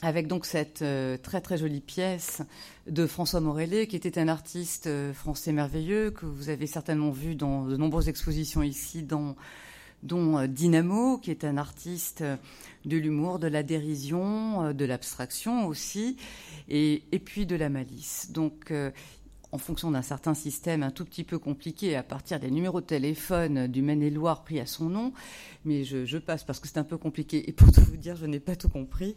avec donc cette euh, très très jolie pièce de François Morellet, qui était un artiste euh, français merveilleux, que vous avez certainement vu dans de nombreuses expositions ici, dont Dynamo, qui est un artiste de l'humour, de la dérision, de l'abstraction aussi, et, et, puis de la malice. Donc en fonction d'un certain système un tout petit peu compliqué à partir des numéros de téléphone du Maine-et-Loire pris à son nom, mais je, passe parce que c'est un peu compliqué et pour tout vous dire, je n'ai pas tout compris.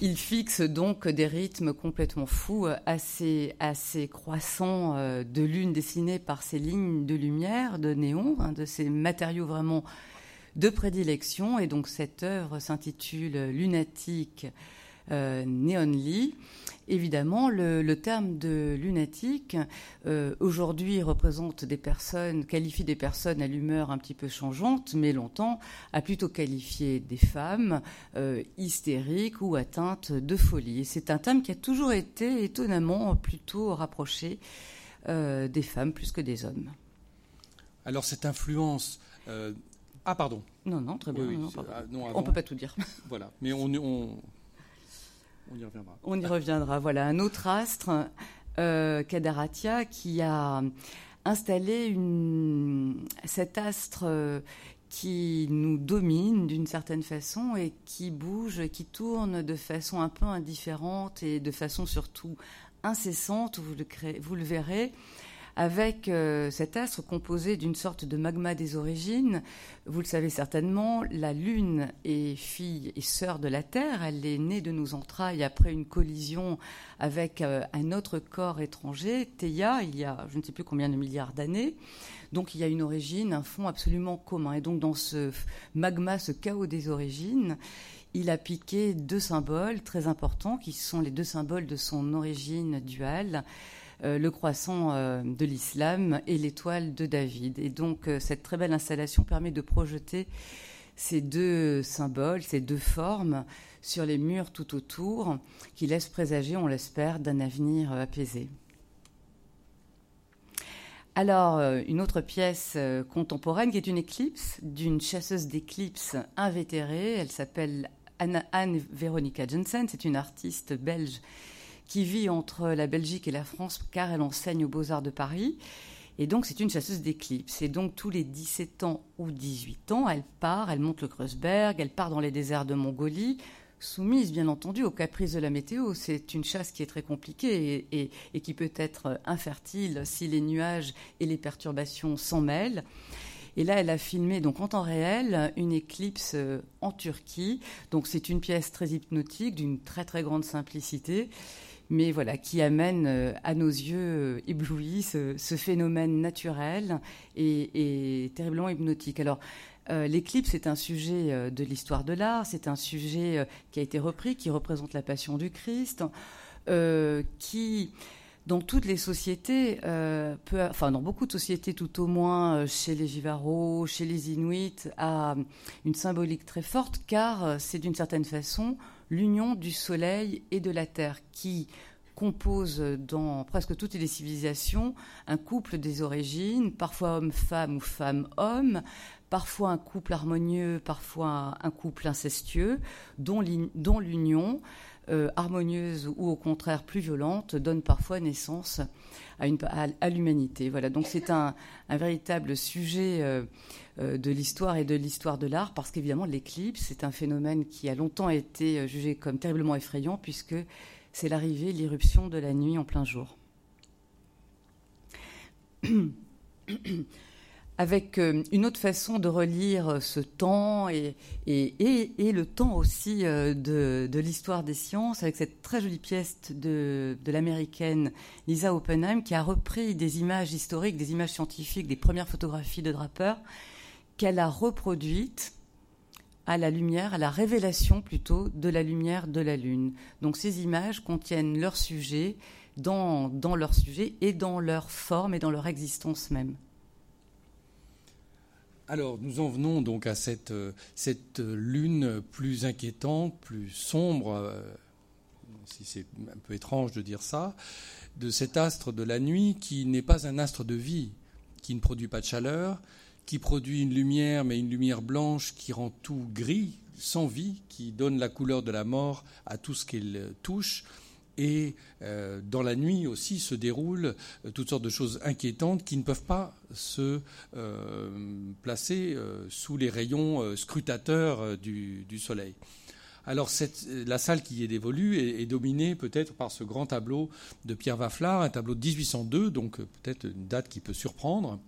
Il fixe donc des rythmes complètement fous, assez, assez croissants euh, de lune dessinée par ces lignes de lumière, de néon, hein, de ces matériaux vraiment de prédilection. Et donc cette œuvre s'intitule Lunatique euh, Neon Lee. Évidemment, le, terme de lunatique, euh, aujourd'hui, représente des personnes, qualifie des personnes à l'humeur un petit peu changeante, mais longtemps a plutôt qualifié des femmes euh, hystériques ou atteintes de folie. Et c'est un terme qui a toujours été étonnamment plutôt rapproché euh, des femmes plus que des hommes. Alors cette influence... Ah pardon. Non, non, très bien. Ah, on ne peut pas tout dire. Voilà, mais on, on on y reviendra. On y reviendra. Voilà, un autre astre, euh, Kadaratia, qui a installé une, cet astre euh, qui nous domine d'une certaine façon et qui bouge, qui tourne de façon un peu indifférente et de façon surtout incessante, vous le, vous le verrez, avec euh, cet astre composé d'une sorte de magma des origines. Vous le savez certainement, la Lune est fille et sœur de la Terre. Elle est née de nos entrailles après une collision avec euh, un autre corps étranger, Theia, il y a je ne sais plus combien de milliards d'années. Donc il y a une origine, un fond absolument commun. Et donc dans ce magma, ce chaos des origines, il a piqué deux symboles très importants qui sont les deux symboles de son origine duale. Euh, le croissant euh, de l'islam et l'étoile de David. Et donc euh, cette très belle installation permet de projeter ces deux symboles, ces deux formes sur les murs tout autour, qui laissent présager, on l'espère, d'un avenir apaisé. Alors, une autre pièce contemporaine qui est une éclipse d'une chasseuse d'éclipses invétérée. Elle s'appelle Anne-Véronica Jensen. C'est une artiste belge qui vit entre la Belgique et la France car elle enseigne aux Beaux-Arts de Paris. Et donc, c'est une chasseuse d'éclipses. Et donc, tous les 17 ans ou 18 ans, elle part, elle monte le Kreuzberg, elle part dans les déserts de Mongolie, soumise, bien entendu, aux caprices de la météo. C'est une chasse qui est très compliquée et, qui peut être infertile si les nuages et les perturbations s'en mêlent. Et là, elle a filmé donc en temps réel une éclipse en Turquie. Donc, c'est une pièce très hypnotique, d'une très très grande simplicité mais voilà, qui amène euh, à nos yeux euh, éblouis ce, phénomène naturel et, terriblement hypnotique. Alors, euh, l'éclipse est un sujet de l'histoire de l'art, c'est un sujet qui a été repris, qui représente la passion du Christ, qui dans toutes les sociétés, enfin dans beaucoup de sociétés tout au moins, chez les Jivaros, chez les Inuits, a une symbolique très forte car c'est d'une certaine façon l'union du Soleil et de la Terre qui compose dans presque toutes les civilisations un couple des origines, parfois homme-femme ou femme-homme, parfois un couple harmonieux, parfois un couple incestueux, dont l'union euh, harmonieuse ou au contraire plus violente donne parfois naissance à, l'humanité. Voilà, donc c'est un, véritable sujet euh, euh, de l'histoire et de l'histoire de l'art, parce qu'évidemment l'éclipse, c'est un phénomène qui a longtemps été jugé comme terriblement effrayant, puisque c'est l'arrivée, l'irruption de la nuit en plein jour. avec euh, une autre façon de relire ce temps et, le temps aussi euh, de, l'histoire des sciences, avec cette très jolie pièce de, l'américaine Lisa Oppenheim qui a repris des images historiques, des images scientifiques, des premières photographies de Draper, qu'elle a reproduites à la lumière, à la révélation plutôt de la lumière de la Lune. Donc ces images contiennent leur sujet dans leur sujet et dans leur forme et dans leur existence même. Alors, nous en venons donc à cette, euh, cette lune plus inquiétante, plus sombre, euh, si c'est un peu étrange de dire ça, de cet astre de la nuit qui n'est pas un astre de vie, qui ne produit pas de chaleur, qui produit une lumière, mais une lumière blanche qui rend tout gris, sans vie, qui donne la couleur de la mort à tout ce qu'il touche, et euh, dans la nuit aussi se déroulent euh, toutes sortes de choses inquiétantes qui ne peuvent pas se euh, placer sous les rayons scrutateurs du, Soleil. Alors la salle qui y est dévolue est, dominée peut-être par ce grand tableau de Pierre Vafflard, un tableau de 1802, donc peut-être une date qui peut surprendre.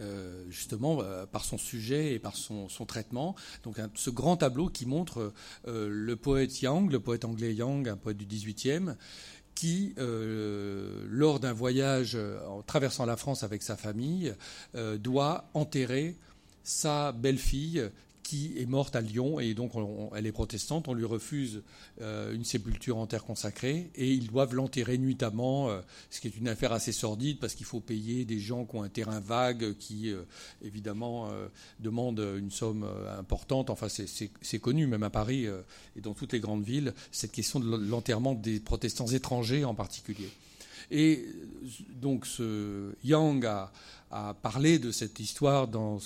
Euh, justement euh, par son sujet et par son, traitement. Donc ce grand tableau qui montre euh, le poète Yang, le poète anglais Yang, un poète du XVIIIe, qui, lors d'un voyage en traversant la France avec sa famille, doit enterrer sa belle-fille qui est morte à Lyon et donc elle est protestante. On lui refuse euh, une sépulture en terre consacrée et ils doivent l'enterrer nuitamment, euh, ce qui est une affaire assez sordide parce qu'il faut payer des gens qui ont un terrain vague qui euh, évidemment demandent une somme importante. Enfin, c'est connu même à Paris et dans toutes les grandes villes cette question de l'enterrement des protestants étrangers en particulier. Et donc ce Yang a, a parlé de cette histoire dans,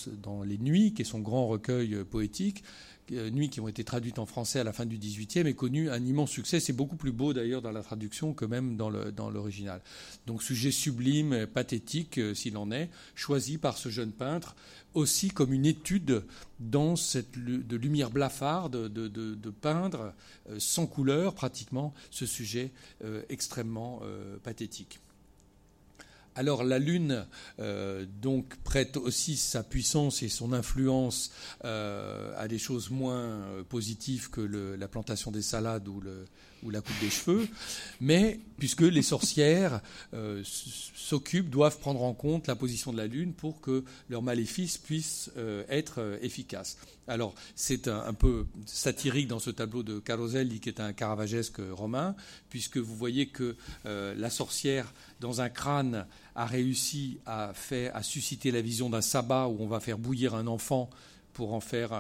Les Nuits, qui est son grand recueil euh, poétique. Euh, Nuits qui ont été traduites en français à la fin du XVIIIe et connu un immense succès. C'est beaucoup plus beau d'ailleurs dans la traduction que même dans l'original. Donc sujet sublime, pathétique euh, s'il en est, choisi par ce jeune peintre aussi comme une étude dans cette de lumière blafarde de, peindre sans couleur pratiquement ce sujet extrêmement pathétique. Alors la Lune donc prête aussi sa puissance et son influence à des choses moins positives que la plantation des salades ou le, ou la coupe des cheveux, mais puisque les sorcières euh, s'occupent, doivent prendre en compte la position de la Lune pour que leur maléfice puisse euh, être euh, efficace. Alors c'est un, peu satirique dans ce tableau de Caroselli qui est un caravagesque romain, puisque vous voyez que la sorcière dans un crâne a réussi à, faire, à susciter la vision d'un sabbat où on va faire bouillir un enfant pour en faire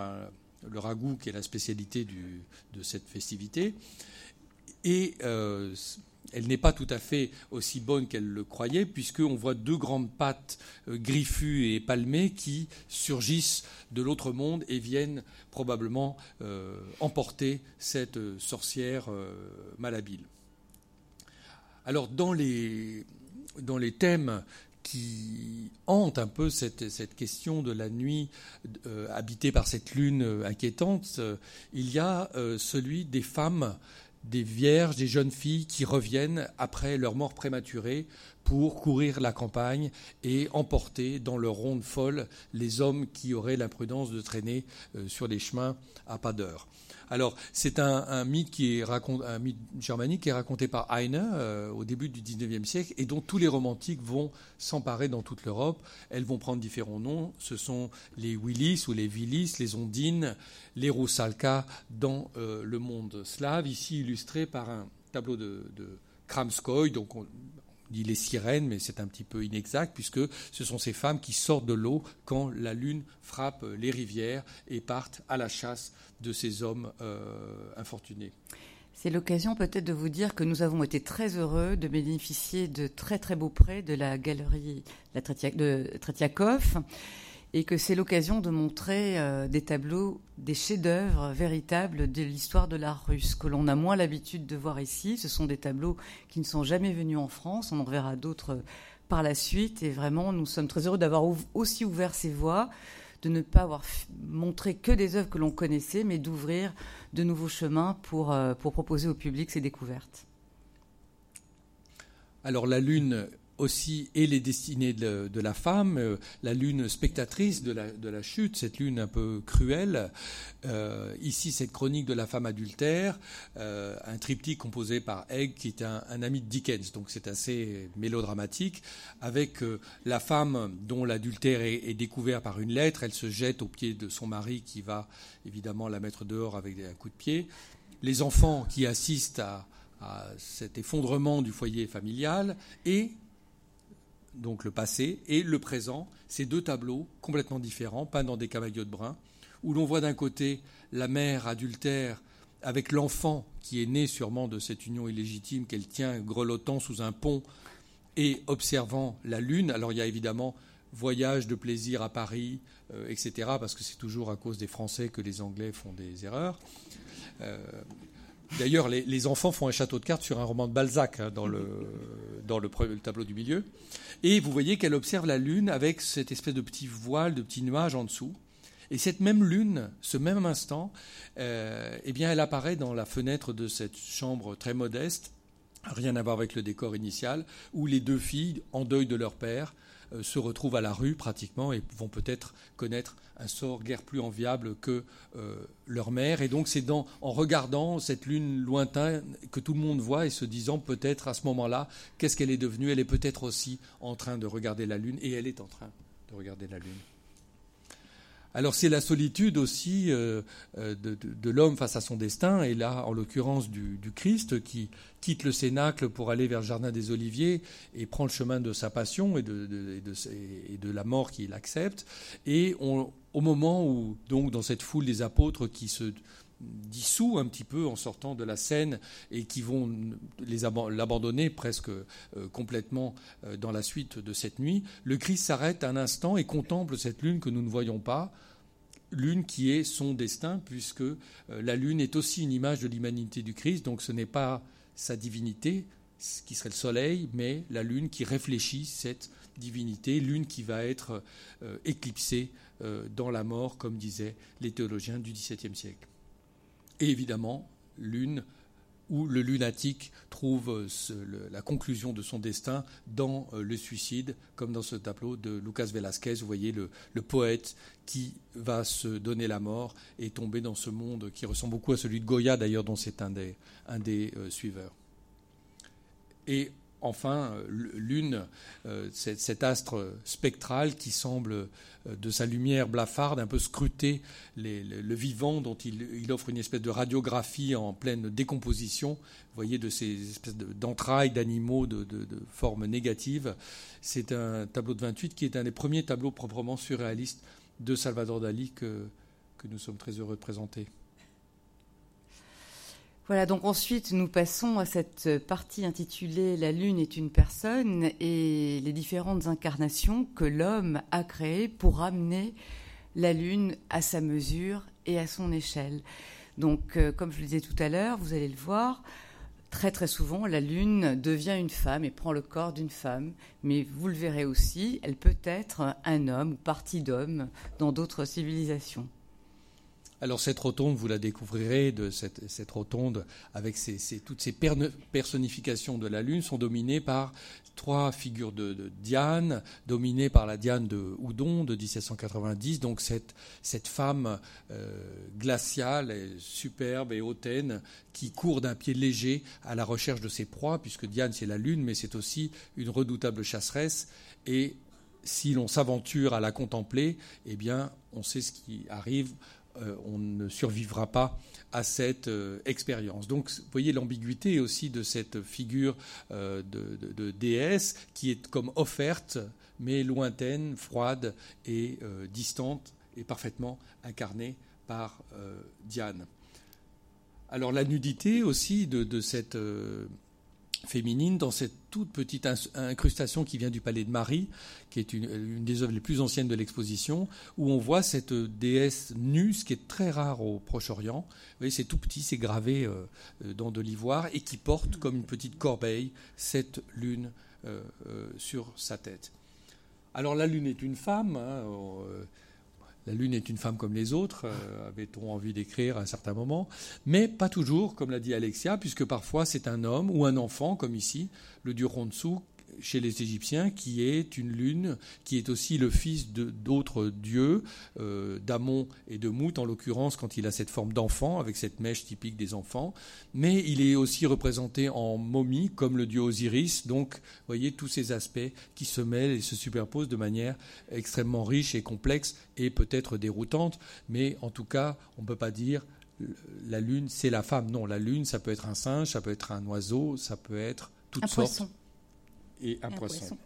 le ragoût qui est la spécialité de cette festivité et euh, elle n'est pas tout à fait aussi bonne qu'elle le croyait, puisqu'on voit deux grandes pattes euh, griffues et palmées qui surgissent de l'autre monde et viennent probablement euh, emporter cette sorcière malhabile. Alors, dans les, dans les thèmes qui hantent un peu cette, question de la nuit habitée par cette lune inquiétante, il y a celui des femmes des vierges, des jeunes filles qui reviennent après leur mort prématurée pour courir la campagne et emporter dans leur ronde folle les hommes qui auraient l'imprudence de traîner euh, sur des chemins à pas d'heure. Alors, c'est un, mythe germanique qui est raconté par Heine euh, au début du XIXe siècle et dont tous les romantiques vont s'emparer dans toute l'Europe. Elles vont prendre différents noms. Ce sont les Willis ou les Vilis, les Ondines, les Roussalka dans euh, le monde slave, ici illustré par un tableau de, Kramskoy, dit les sirènes, mais c'est un petit peu inexact, puisque ce sont ces femmes qui sortent de l'eau quand la lune frappe les rivières et partent à la chasse de ces hommes euh, infortunés. C'est l'occasion peut-être de vous dire que nous avons été très heureux de bénéficier de très très beaux prêts de la galerie de Tretiakov et que c'est l'occasion de montrer euh, des tableaux, des chefs-d'œuvre véritables de l'histoire de l'art russe que l'on a moins l'habitude de voir ici. Ce sont des tableaux qui ne sont jamais venus en France. On en verra d'autres par la suite. Et vraiment, nous sommes très heureux d'avoir aussi ouvert ces voies, de ne pas avoir montré que des œuvres que l'on connaissait, mais d'ouvrir de nouveaux chemins pour, euh, pour proposer au public ces découvertes. Alors la Lune aussi et les destinées de, la femme, euh, la lune spectatrice de la, chute, cette lune un peu cruelle. Euh, ici, cette chronique de la femme adultère, euh, un triptyque composé par Egg, qui est un, ami de Dickens, donc c'est assez mélodramatique, avec la femme dont l'adultère est, découvert par une lettre, elle se jette aux pieds de son mari qui va évidemment la mettre dehors avec un coup de pied. Les enfants qui assistent à cet effondrement du foyer familial et donc le passé, et le présent, ces deux tableaux complètement différents, peints dans des cavaillot de brun, où l'on voit d'un côté la mère adultère avec l'enfant qui est né sûrement de cette union illégitime qu'elle tient grelottant sous un pont et observant la lune. Alors il y a évidemment voyage de plaisir à Paris, euh, etc., parce que c'est toujours à cause des Français que les Anglais font des erreurs. Euh, d'ailleurs, les, enfants font un château de cartes sur un roman de Balzac hein, dans, le, tableau du milieu. Et vous voyez qu'elle observe la lune avec cette espèce de petit voile, de petit nuage en dessous. Et cette même lune, ce même instant, euh, eh bien, elle apparaît dans la fenêtre de cette chambre très modeste, rien à voir avec le décor initial, où les deux filles, en deuil de leur père, se retrouvent à la rue pratiquement et vont peut-être connaître un sort guère plus enviable que euh, leur mère. Et donc c'est en regardant cette lune lointaine que tout le monde voit et se disant peut-être à ce moment-là, qu'est-ce qu'elle est devenue? Elle est peut-être aussi en train de regarder la lune et elle est en train de regarder la lune. Alors c'est la solitude aussi euh, euh, de, l'homme face à son destin, et là en l'occurrence du, Christ qui quitte le cénacle pour aller vers le jardin des Oliviers et prend le chemin de sa passion et de, la mort qu'il accepte. Et au moment où, donc dans cette foule des apôtres qui se dissout un petit peu en sortant de la scène et qui vont l'abandonner presque euh, complètement dans la suite de cette nuit, le Christ s'arrête un instant et contemple cette lune que nous ne voyons pas, lune qui est son destin, puisque euh, la lune est aussi une image de l'humanité du Christ, donc ce n'est pas sa divinité, qui serait le soleil, mais la lune qui réfléchit cette divinité, lune qui va être euh, éclipsée euh, dans la mort, comme disaient les théologiens du XVIIe siècle. Et évidemment, lune où le lunatique trouve euh, la conclusion de son destin dans euh, le suicide, comme dans ce tableau de Lucas Velasquez. Vous voyez le, poète qui va se donner la mort et tomber dans ce monde qui ressemble beaucoup à celui de Goya, d'ailleurs, dont c'est un des, euh, suiveurs. Enfin, lune, cet astre spectral qui semble de sa lumière blafarde, un peu scruter le vivant dont il, offre une espèce de radiographie en pleine décomposition, vous voyez, de ces espèces d'entrailles d'animaux de, de, de forme négative. C'est un tableau de 28 qui est un des premiers tableaux proprement surréalistes de Salvador Dali que nous sommes très heureux de présenter. Voilà, donc ensuite nous passons à cette partie intitulée La Lune est une personne et les différentes incarnations que l'homme a créées pour amener la Lune à sa mesure et à son échelle. Donc, euh, comme je le disais tout à l'heure, vous allez le voir, très très souvent, la Lune devient une femme et prend le corps d'une femme. Mais vous le verrez aussi, elle peut être un homme ou partie d'homme dans d'autres civilisations. Alors cette rotonde, vous la découvrirez, de cette, rotonde avec toutes ces personnifications de la Lune sont dominées par trois figures de, Diane, dominées par la Diane de Houdon de 1790, donc cette, femme euh, glaciale, superbe et hautaine qui court d'un pied léger à la recherche de ses proies, puisque Diane c'est la Lune, mais c'est aussi une redoutable chasseresse. Et si l'on s'aventure à la contempler, eh bien, on sait ce qui arrive on ne survivra pas à cette euh, expérience. Donc, vous voyez l'ambiguïté aussi de cette figure euh, de, déesse qui est comme offerte, mais lointaine, froide et distante, et parfaitement incarnée par Diane. Alors, la nudité aussi de, cette féminine dans cette toute petite incrustation qui vient du palais de Marie, qui est une, des œuvres les plus anciennes de l'exposition, où on voit cette déesse nue, ce qui est très rare au Proche-Orient. Vous voyez, c'est tout petit, c'est gravé euh, euh, dans de l'ivoire, et qui porte comme une petite corbeille cette lune euh, sur sa tête. Alors la lune est une femme. Hein, la Lune est une femme comme les autres, euh, avait-on envie d'écrire à un certain moment, mais pas toujours, comme l'a dit Alexia, puisque parfois c'est un homme ou un enfant, comme ici, le dieu Ronsu, chez les Égyptiens, qui est une lune, qui est aussi le fils d'autres dieux, euh, d'Amon et de Mout, en l'occurrence, quand il a cette forme d'enfant, avec cette mèche typique des enfants. Mais il est aussi représenté en momie, comme le dieu Osiris. Donc, vous voyez tous ces aspects qui se mêlent et se superposent de manière extrêmement riche et complexe et peut-être déroutante. Mais en tout cas, on ne peut pas dire la lune, c'est la femme. Non, la lune, ça peut être un singe, ça peut être un oiseau, ça peut être toutes un sortes. Poisson et un, poisson.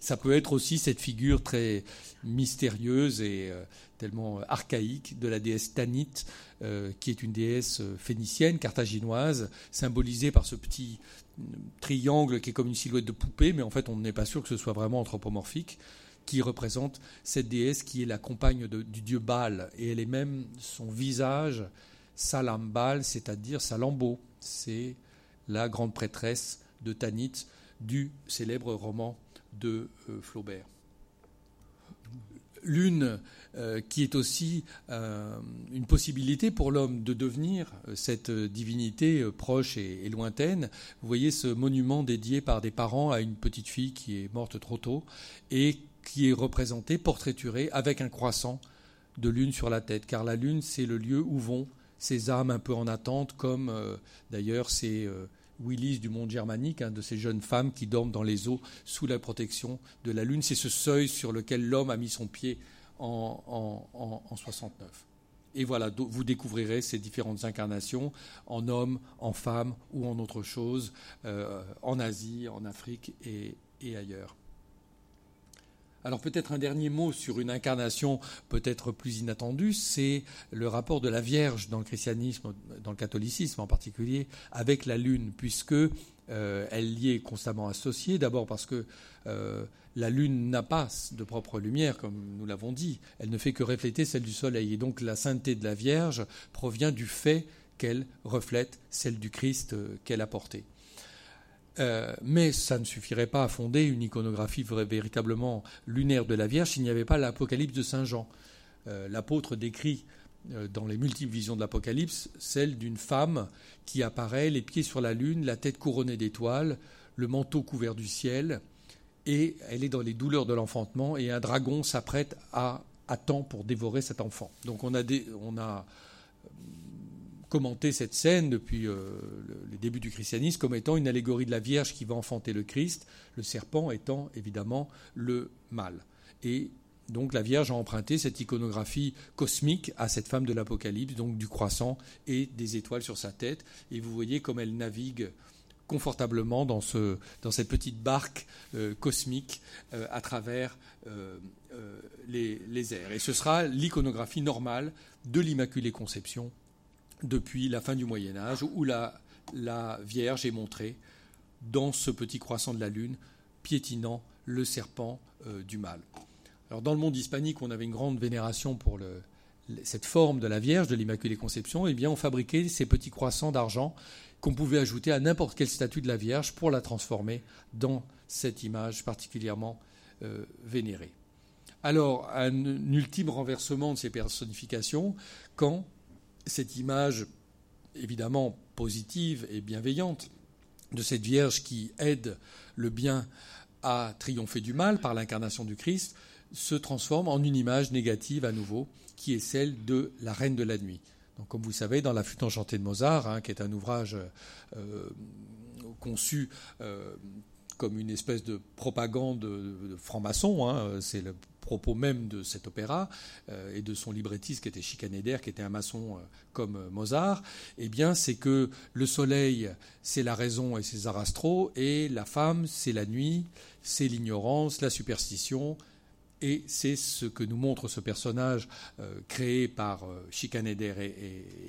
Ça peut être aussi cette figure très mystérieuse et euh, tellement archaïque de la déesse Tanit, euh, qui est une déesse euh, phénicienne, carthaginoise, symbolisée par ce petit triangle qui est comme une silhouette de poupée, mais en fait on n'est pas sûr que ce soit vraiment anthropomorphique, qui représente cette déesse qui est la compagne du dieu Baal. Et elle est même son visage, Salambal, c'est-à-dire Salambo. C'est la grande prêtresse de Tanit, du célèbre roman de euh, Flaubert. L'une euh, qui est aussi euh, une possibilité pour l'homme de devenir cette divinité proche et, lointaine. Vous voyez ce monument dédié par des parents à une petite fille qui est morte trop tôt et qui est représentée, portraiturée avec un croissant de lune sur la tête, car la lune, c'est le lieu où vont ces âmes un peu en attente, comme d'ailleurs ces Willis du monde germanique, hein, de ces jeunes femmes qui dorment dans les eaux sous la protection de la Lune. C'est ce seuil sur lequel l'homme a mis son pied en, 69. Et voilà, vous découvrirez ces différentes incarnations en homme, en femme ou en autre chose, euh, en Asie, en Afrique et ailleurs. Alors peut-être un dernier mot sur une incarnation peut-être plus inattendue, c'est le rapport de la Vierge dans le christianisme, dans le catholicisme en particulier, avec la Lune, puisque euh, elle y est constamment associée. D'abord parce que euh, la Lune n'a pas de propre lumière, comme nous l'avons dit. Elle ne fait que refléter celle du Soleil. Et donc la sainteté de la Vierge provient du fait qu'elle reflète celle du Christ euh, qu'elle a porté. Euh, mais ça ne suffirait pas à fonder une iconographie véritablement lunaire de la Vierge s'il n'y avait pas l'Apocalypse de Saint Jean. Euh, l'apôtre décrit dans les multiples visions de l'Apocalypse, celle d'une femme qui apparaît, les pieds sur la lune, la tête couronnée d'étoiles, le manteau couvert du ciel, et elle est dans les douleurs de l'enfantement, et un dragon s'apprête à attend pour dévorer cet enfant. Donc on a, on a euh, commenté cette scène depuis euh, le, début du christianisme comme étant une allégorie de la Vierge qui va enfanter le Christ, le serpent étant évidemment le mal. Et donc la Vierge a emprunté cette iconographie cosmique à cette femme de l'Apocalypse, donc du croissant et des étoiles sur sa tête. Et vous voyez comme elle navigue confortablement dans, ce, dans cette petite barque euh, cosmique euh, à travers les, les, airs. Et ce sera l'iconographie normale de l'Immaculée Conception depuis la fin du Moyen Âge, où la, Vierge est montrée dans ce petit croissant de la Lune, piétinant le serpent du mal. Alors dans le monde hispanique, on avait une grande vénération pour cette forme de la Vierge, de l'Immaculée Conception, et eh bien on fabriquait ces petits croissants d'argent qu'on pouvait ajouter à n'importe quelle statue de la Vierge pour la transformer dans cette image particulièrement euh, vénérée. Alors, un, ultime renversement de ces personnifications quand cette image, évidemment positive et bienveillante, de cette Vierge qui aide le bien à triompher du mal par l'incarnation du Christ, se transforme en une image négative à nouveau, qui est celle de la Reine de la Nuit. Comme vous savez, dans La Flûte enchantée de Mozart, hein, qui est un ouvrage euh, conçu euh, comme une espèce de propagande de, franc-maçon, hein, c'est le propos même de cet opéra euh, et de son librettiste qui était Schikaneder, qui était un maçon comme Mozart, eh bien, c'est que le soleil, c'est la raison et ses arastros, et la femme, c'est la nuit, c'est l'ignorance, la superstition, et c'est ce que nous montre ce personnage euh, créé par euh, Schikaneder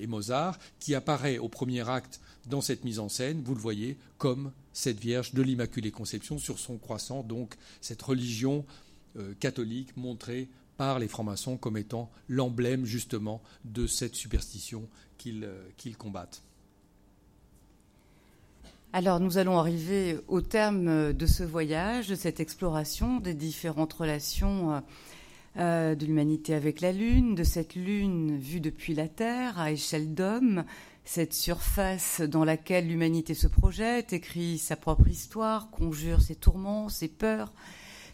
et, Mozart, qui apparaît au premier acte dans cette mise en scène, vous le voyez, comme cette Vierge de l'Immaculée Conception sur son croissant, donc cette religion euh, catholique montrée par les francs-maçons comme étant l'emblème justement de cette superstition qu'ils combattent. Alors nous allons arriver au terme de ce voyage, de cette exploration des différentes relations euh, euh, de l'humanité avec la Lune, de cette Lune vue depuis la Terre à échelle d'homme, cette surface dans laquelle l'humanité se projette, écrit sa propre histoire, conjure ses tourments, ses peurs,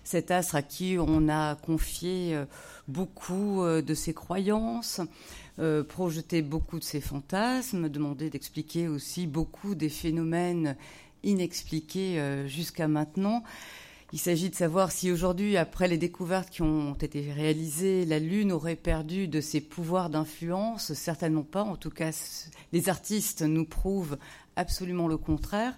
cet astre à qui on a confié euh, beaucoup de ses croyances, euh, projeter beaucoup de ses fantasmes, demander d'expliquer aussi beaucoup des phénomènes inexpliqués euh, jusqu'à maintenant. Il s'agit de savoir si aujourd'hui, après les découvertes qui ont été réalisées, la Lune aurait perdu de ses pouvoirs d'influence. Certainement pas. En tout cas, les artistes nous prouvent absolument le contraire.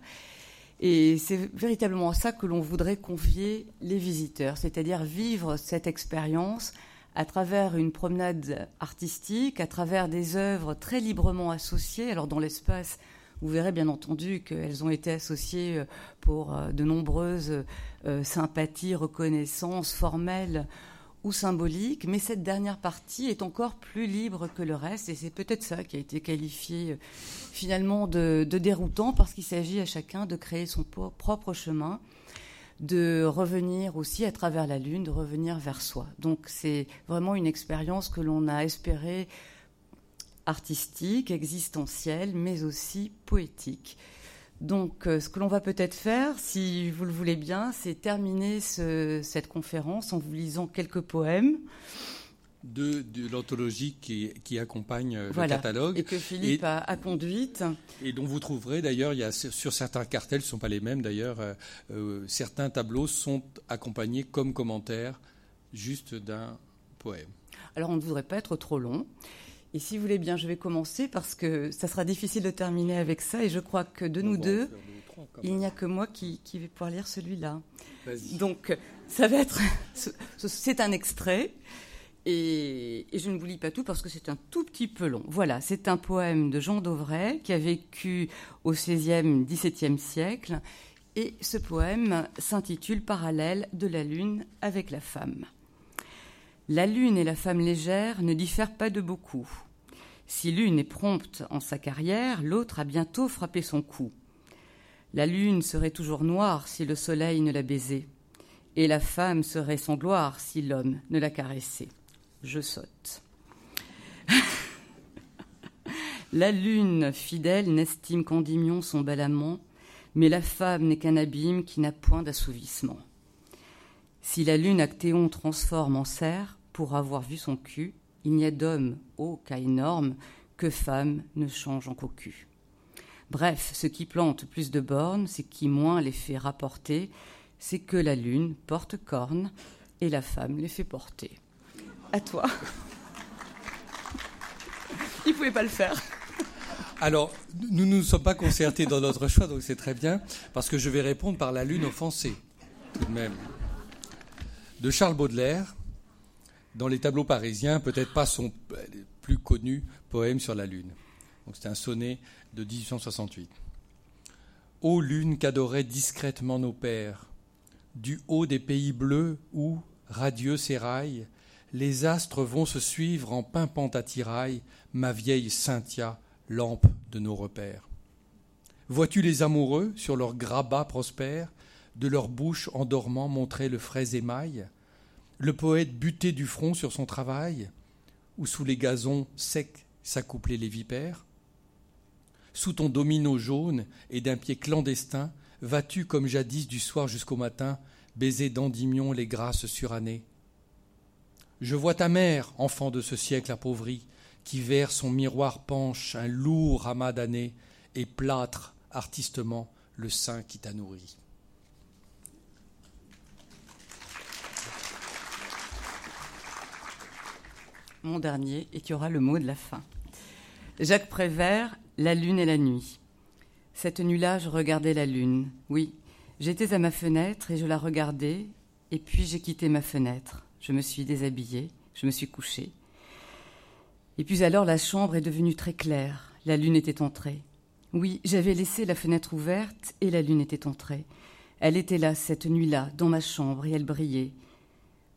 Et c'est véritablement à ça que l'on voudrait confier les visiteurs, c'est-à-dire vivre cette expérience à travers une promenade artistique, à travers des œuvres très librement associées. Alors dans l'espace, vous verrez bien entendu qu'elles ont été associées euh, pour euh, de nombreuses euh, sympathies, reconnaissances formelles ou symboliques, mais cette dernière partie est encore plus libre que le reste, et c'est peut-être ça qui a été qualifié finalement de déroutant, parce qu'il s'agit à chacun de créer son propre chemin de revenir aussi à travers la Lune, de revenir vers soi. Donc c'est vraiment une expérience que l'on a espérée artistique, existentielle, mais aussi poétique. Donc euh, ce que l'on va peut-être faire, si vous le voulez bien, c'est terminer cette conférence en vous lisant quelques poèmes de, l'anthologie qui, accompagne euh, le catalogue. Et que Philippe a, conduite. Et dont vous trouverez d'ailleurs, il y a, sur certains cartels, ne sont pas les mêmes d'ailleurs, euh, certains tableaux sont accompagnés comme commentaires juste d'un poème. Alors on ne voudrait pas être trop long. Et si vous voulez bien, je vais commencer parce que ça sera difficile de terminer avec ça. Et je crois que de nous deux, il n'y a que moi qui, qui vais pouvoir lire celui-là. Donc ça va être. C'est un extrait. Et, je ne vous lis pas tout parce que c'est un tout petit peu long. Voilà, c'est un poème de Jean Dauvray qui a vécu au XVIe, XVIIe siècle. Et ce poème s'intitule Parallèle de la Lune avec la femme. La Lune et la femme légère ne diffèrent pas de beaucoup. Si l'une est prompte en sa carrière, l'autre a bientôt frappé son coup. La Lune serait toujours noire si le soleil ne la baisait, et la femme serait sans gloire si l'homme ne la caressait je saute. La lune fidèle n'estime qu'Endymion son bel amant, mais la femme n'est qu'un abîme qui n'a point d'assouvissement. Si la lune Actéon transforme en cerf pour avoir vu son cul, il n'y a d'homme, ô cas énorme, que femme ne change en cocu. Bref, ce qui plante plus de bornes, c'est qui moins les fait rapporter, c'est que la lune porte corne et la femme les fait porter. À toi. Il pouvait pas le faire. Alors, nous ne nous sommes pas concertés dans notre choix, donc c'est très bien, parce que je vais répondre par la lune offensée, tout de même. De Charles Baudelaire, dans les tableaux parisiens, peut-être pas son plus connu poème sur la lune. Donc c'est un sonnet de 1868. Ô lune qu'adoraient discrètement nos pères, du haut des pays bleus où, radieux sérail, les astres vont se suivre en pimpant à tirail ma vieille Cynthia, lampe de nos repères. Vois-tu les amoureux, sur leurs grabats prospères, de leur bouche en dormant montrer le frais émail, le poète buté du front sur son travail, ou sous les gazons secs s'accoupler les vipères Sous ton domino jaune et d'un pied clandestin, vas-tu comme jadis du soir jusqu'au matin baiser d'Endymion les grâces surannées Je vois ta mère, enfant de ce siècle appauvri, qui vers son miroir penche un lourd amas d'années et plâtre artistement le sein qui t'a nourri. Mon dernier, et qui aura le mot de la fin. Jacques Prévert, La lune et la nuit. Cette nuit-là, je regardais la lune. Oui, j'étais à ma fenêtre et je la regardais, et puis j'ai quitté ma fenêtre. Je me suis déshabillée, je me suis couchée. Et puis alors la chambre est devenue très claire. La lune était entrée. Oui, j'avais laissé la fenêtre ouverte et la lune était entrée. Elle était là, cette nuit-là, dans ma chambre, et elle brillait.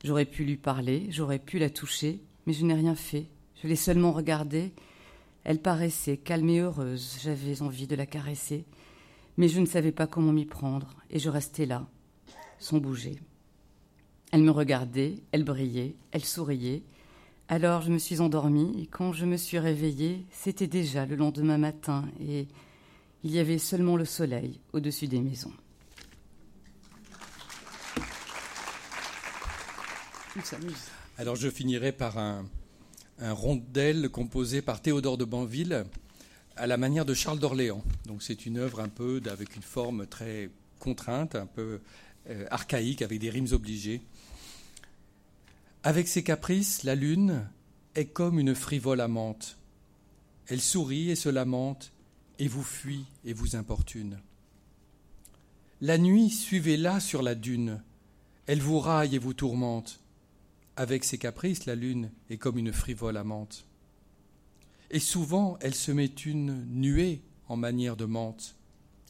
J'aurais pu lui parler, j'aurais pu la toucher, mais je n'ai rien fait. Je l'ai seulement regardée. Elle paraissait calme et heureuse. J'avais envie de la caresser, mais je ne savais pas comment m'y prendre, et je restais là, sans bouger. Elle me regardait, elle brillait, elle souriait, alors je me suis endormie et quand je me suis réveillée, c'était déjà le lendemain matin et il y avait seulement le soleil au-dessus des maisons. Alors je finirai par un, un rondel composé par Théodore de Banville à la manière de Charles d'Orléans. Donc c'est une œuvre un peu avec une forme très contrainte, un peu euh, archaïque, avec des rimes obligées. Avec ses caprices, la lune est comme une frivole amante. Elle sourit et se lamente, et vous fuit et vous importune. La nuit, suivez-la sur la dune. Elle vous raille et vous tourmente. Avec ses caprices, la lune est comme une frivole amante. Et souvent, elle se met une nuée en manière de mente.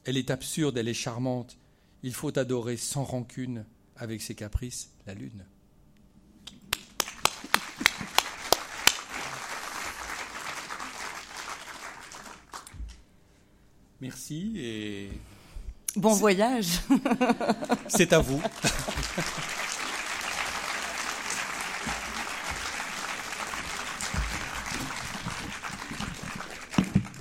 Elle est absurde, elle est charmante. Il faut adorer sans rancune, avec ses caprices, la lune. Merci et. Bon voyage C'est à vous.